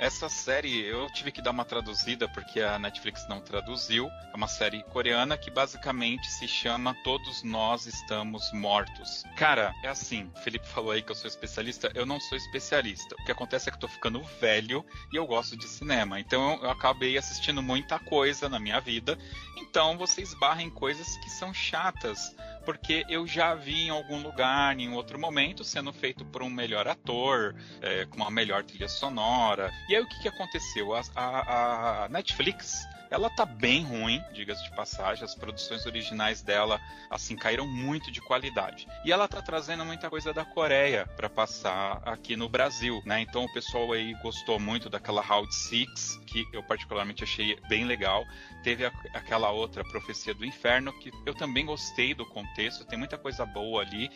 Essa série eu tive que dar uma traduzida porque a Netflix não traduziu. É uma série coreana que basicamente se chama Todos Nós Estamos Mortos. Cara, é assim, o Felipe falou aí que eu sou especialista, eu não sou especialista. O que acontece é que eu tô ficando velho e eu gosto de cinema. Então eu acabei assistindo muita coisa na minha vida. Então vocês barrem coisas que são chatas porque eu já vi em algum lugar, em outro momento, sendo feito por um melhor ator, é, com uma melhor trilha sonora. E aí o que, que aconteceu? a, a, a Netflix ela tá bem ruim, diga-se de passagem. As produções originais dela, assim, caíram muito de qualidade. E ela tá trazendo muita coisa da Coreia para passar aqui no Brasil, né? Então o pessoal aí gostou muito daquela Round Six, que eu particularmente achei bem legal. Teve a, aquela outra Profecia do Inferno, que eu também gostei do contexto, tem muita coisa boa ali.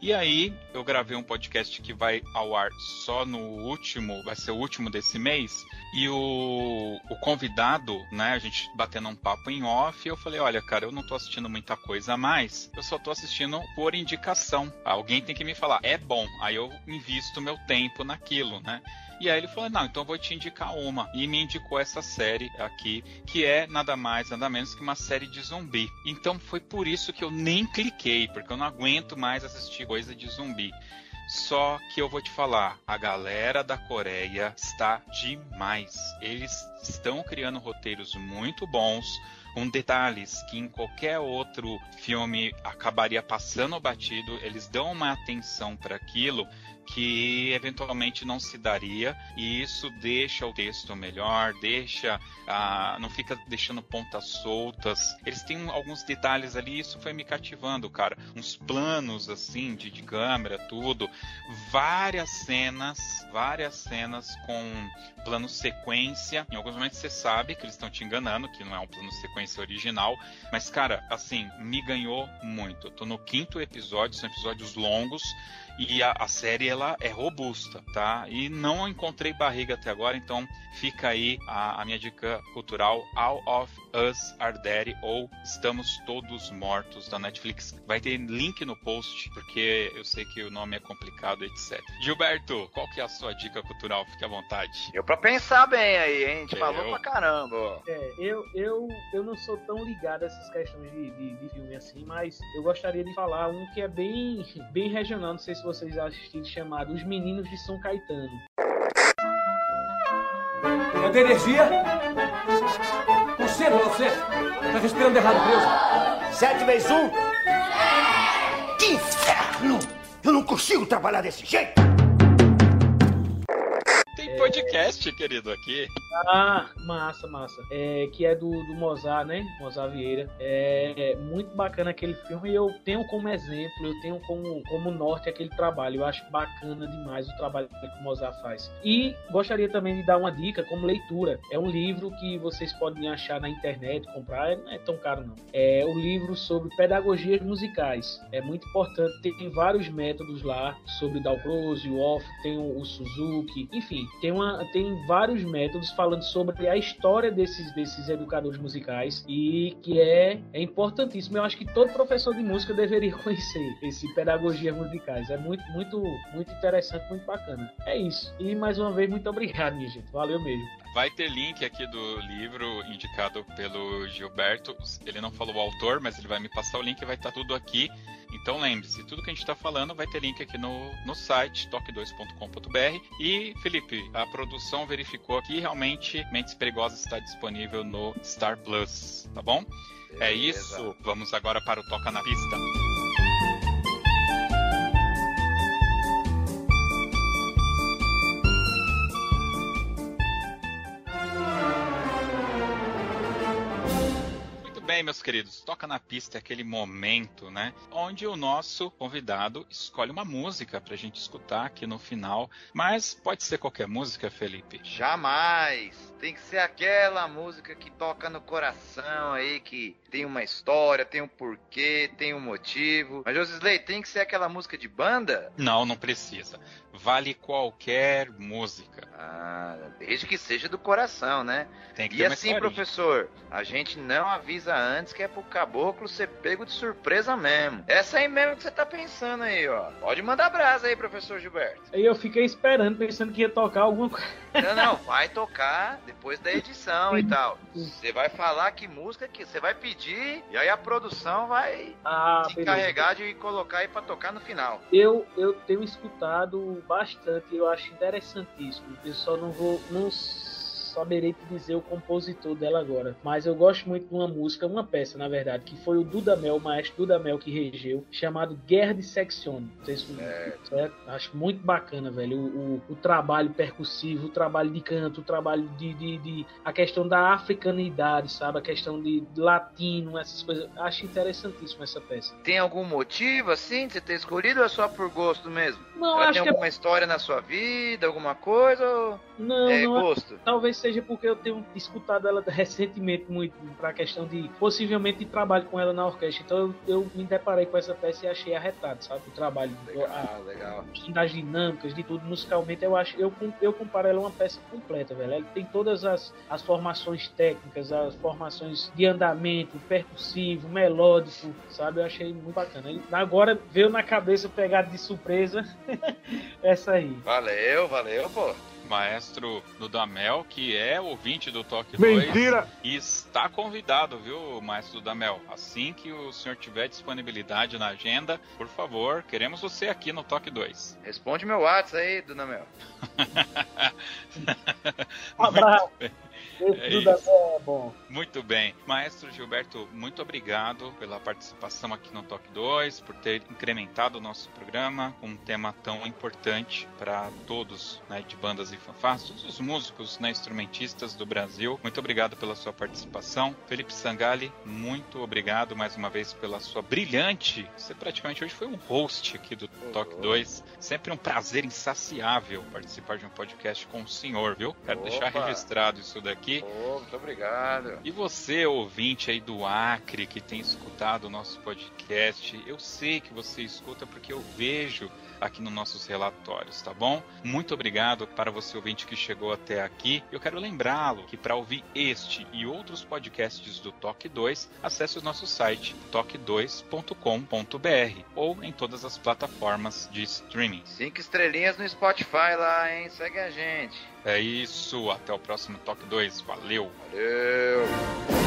E aí eu gravei um podcast que vai ao ar só no último, vai ser o último desse mês. E o, o convidado, né, a gente batendo um papo em off, eu falei, olha, cara, eu não tô assistindo muita coisa a mais, eu só tô assistindo por indicação. Alguém tem que me falar, é bom, aí eu invisto meu tempo naquilo, né? E aí ele falou: Não, então eu vou te indicar uma. E me indicou essa série aqui, que é nada mais, nada menos que uma série de zumbi. Então foi por isso que eu nem cliquei, porque eu não aguento mais assistir coisa de zumbi. Só que eu vou te falar, a galera da Coreia está demais. Eles estão criando roteiros muito bons, com detalhes que em qualquer outro filme acabaria passando batido. Eles dão uma atenção para aquilo que eventualmente não se daria e isso deixa o texto melhor, deixa, ah, não fica deixando pontas soltas. Eles têm alguns detalhes ali, isso foi me cativando, cara. Uns planos assim de, de câmera, tudo, várias cenas, várias cenas com plano sequência. Em alguns momentos você sabe que eles estão te enganando, que não é um plano sequência original, mas cara, assim, me ganhou muito. Eu tô no quinto episódio, são episódios longos e a, a, série ela é robusta, tá? E não encontrei barriga até agora, então fica aí a, a minha dica cultural All of Us Are Dead ou Estamos Todos Mortos da Netflix. Vai ter link no post, porque eu sei que o nome é complicado, etc. Gilberto, qual que é a sua dica cultural? Fique à vontade. Eu pra pensar bem aí, hein? A gente eu... falou pra caramba. É, eu, eu, eu não sou tão ligado a essas questões de, de, de filme assim, mas eu gostaria de falar um que é bem, bem regional, não sei se vocês assistiram, chamado Os Meninos de São Caetano. Cadê energia? Você, não você. Tá respirando errado, preso. Sete vezes um? Que inferno! Eu não consigo trabalhar desse jeito! Podcast, querido, aqui. Ah, massa, massa. É, que é do, do Mozart, né? Mozart Vieira. É, é, muito bacana aquele filme e eu tenho como exemplo, eu tenho como, como norte aquele trabalho. Eu acho bacana demais o trabalho que o Mozart faz. E gostaria também de dar uma dica como leitura. É um livro que vocês podem achar na internet, comprar, não é tão caro não. É o um livro sobre pedagogias musicais. É muito importante, tem vários métodos lá sobre Dalcroze, o Off, tem o Suzuki, enfim, tem uma, tem vários métodos falando sobre a história desses, desses educadores musicais e que é, é importantíssimo. Eu acho que todo professor de música deveria conhecer esse pedagogia musicais. É muito, muito, muito interessante, muito bacana. É isso. E mais uma vez, muito obrigado, minha gente. Valeu mesmo. Vai ter link aqui do livro indicado pelo Gilberto. Ele não falou o autor, mas ele vai me passar o link e vai estar tudo aqui. Então lembre-se, tudo que a gente está falando vai ter link aqui no, no site toque2.com.br. E, Felipe, a produção verificou que realmente Mentes Perigosas está disponível no Star Plus, tá bom? Beleza. É isso. Vamos agora para o Toca na Pista. Bem, meus queridos, toca na pista é aquele momento, né? Onde o nosso convidado escolhe uma música pra gente escutar aqui no final. Mas pode ser qualquer música, Felipe? Jamais! Tem que ser aquela música que toca no coração aí, que tem uma história, tem um porquê, tem um motivo. Mas, Josisley, tem que ser aquela música de banda? Não, não precisa. Vale qualquer música. Ah, desde que seja do coração, né? Tem que e assim, professor, a gente não avisa antes que é pro caboclo ser pego de surpresa mesmo. Essa aí mesmo que você tá pensando aí, ó. Pode mandar brasa aí, professor Gilberto. Aí eu fiquei esperando, pensando que ia tocar alguma coisa. Não, não, vai tocar depois da edição e tal. Você vai falar que música que você vai pedir e aí a produção vai ah, se encarregar de colocar aí pra tocar no final. Eu, eu tenho escutado bastante, eu acho interessantíssimo. Eu só não vou. Não saberei te dizer o compositor dela agora. Mas eu gosto muito de uma música, uma peça, na verdade, que foi o Dudamel, o maestro Dudamel que regeu, chamado Guerra de. Não sei se é. Acho muito bacana, velho. O, o, o, trabalho percussivo, o trabalho de canto, o trabalho de, de, de, a questão da africanidade, sabe? A questão de latino, essas coisas. Acho interessantíssimo essa peça. Tem algum motivo, assim, de você ter escolhido ou é só por gosto mesmo? Não, Ela acho tem que é alguma história na sua vida, alguma coisa? Ou... Não, é não gosto. Talvez seja porque eu tenho escutado ela recentemente muito para a questão de possivelmente de trabalho com ela na orquestra. Então eu, eu, me deparei com essa peça e achei arretado, sabe? O trabalho legal, a, legal. das dinâmicas, de tudo musicalmente, eu acho eu eu comparo ela uma peça completa, velho. Ela tem todas as, as formações técnicas, as formações de andamento, percussivo, melódico, sabe? Eu achei muito bacana. Agora veio na cabeça pegada de surpresa essa aí. Valeu, valeu, pô maestro Dudamel, que é ouvinte do Toque Mentira! 2. E está convidado, viu, maestro Dudamel? Assim que o senhor tiver disponibilidade na agenda, por favor, queremos você aqui no Toque 2. Responde meu WhatsApp aí, Dudamel. um É é bom. Muito bem. Maestro Gilberto, muito obrigado pela participação aqui no Toque 2, por ter incrementado o nosso programa com um tema tão importante para todos né, de bandas e fanfarras, todos os músicos, né, instrumentistas do Brasil. Muito obrigado pela sua participação. Felipe Sangali, muito obrigado mais uma vez pela sua brilhante. Você praticamente hoje foi um host aqui do Toque 2. Sempre um prazer insaciável participar de um podcast com o senhor, viu? Quero Opa. deixar registrado isso daqui aqui. Oh, muito obrigado. E você, ouvinte aí do Acre, que tem escutado o nosso podcast, eu sei que você escuta porque eu vejo aqui nos nossos relatórios, tá bom? Muito obrigado para você ouvinte que chegou até aqui. Eu quero lembrá-lo que para ouvir este e outros podcasts do Toque 2, acesse o nosso site toque2.com.br ou em todas as plataformas de streaming. Cinco estrelinhas no Spotify lá, hein? Segue a gente. É isso, até o próximo Toque 2. Valeu! Valeu!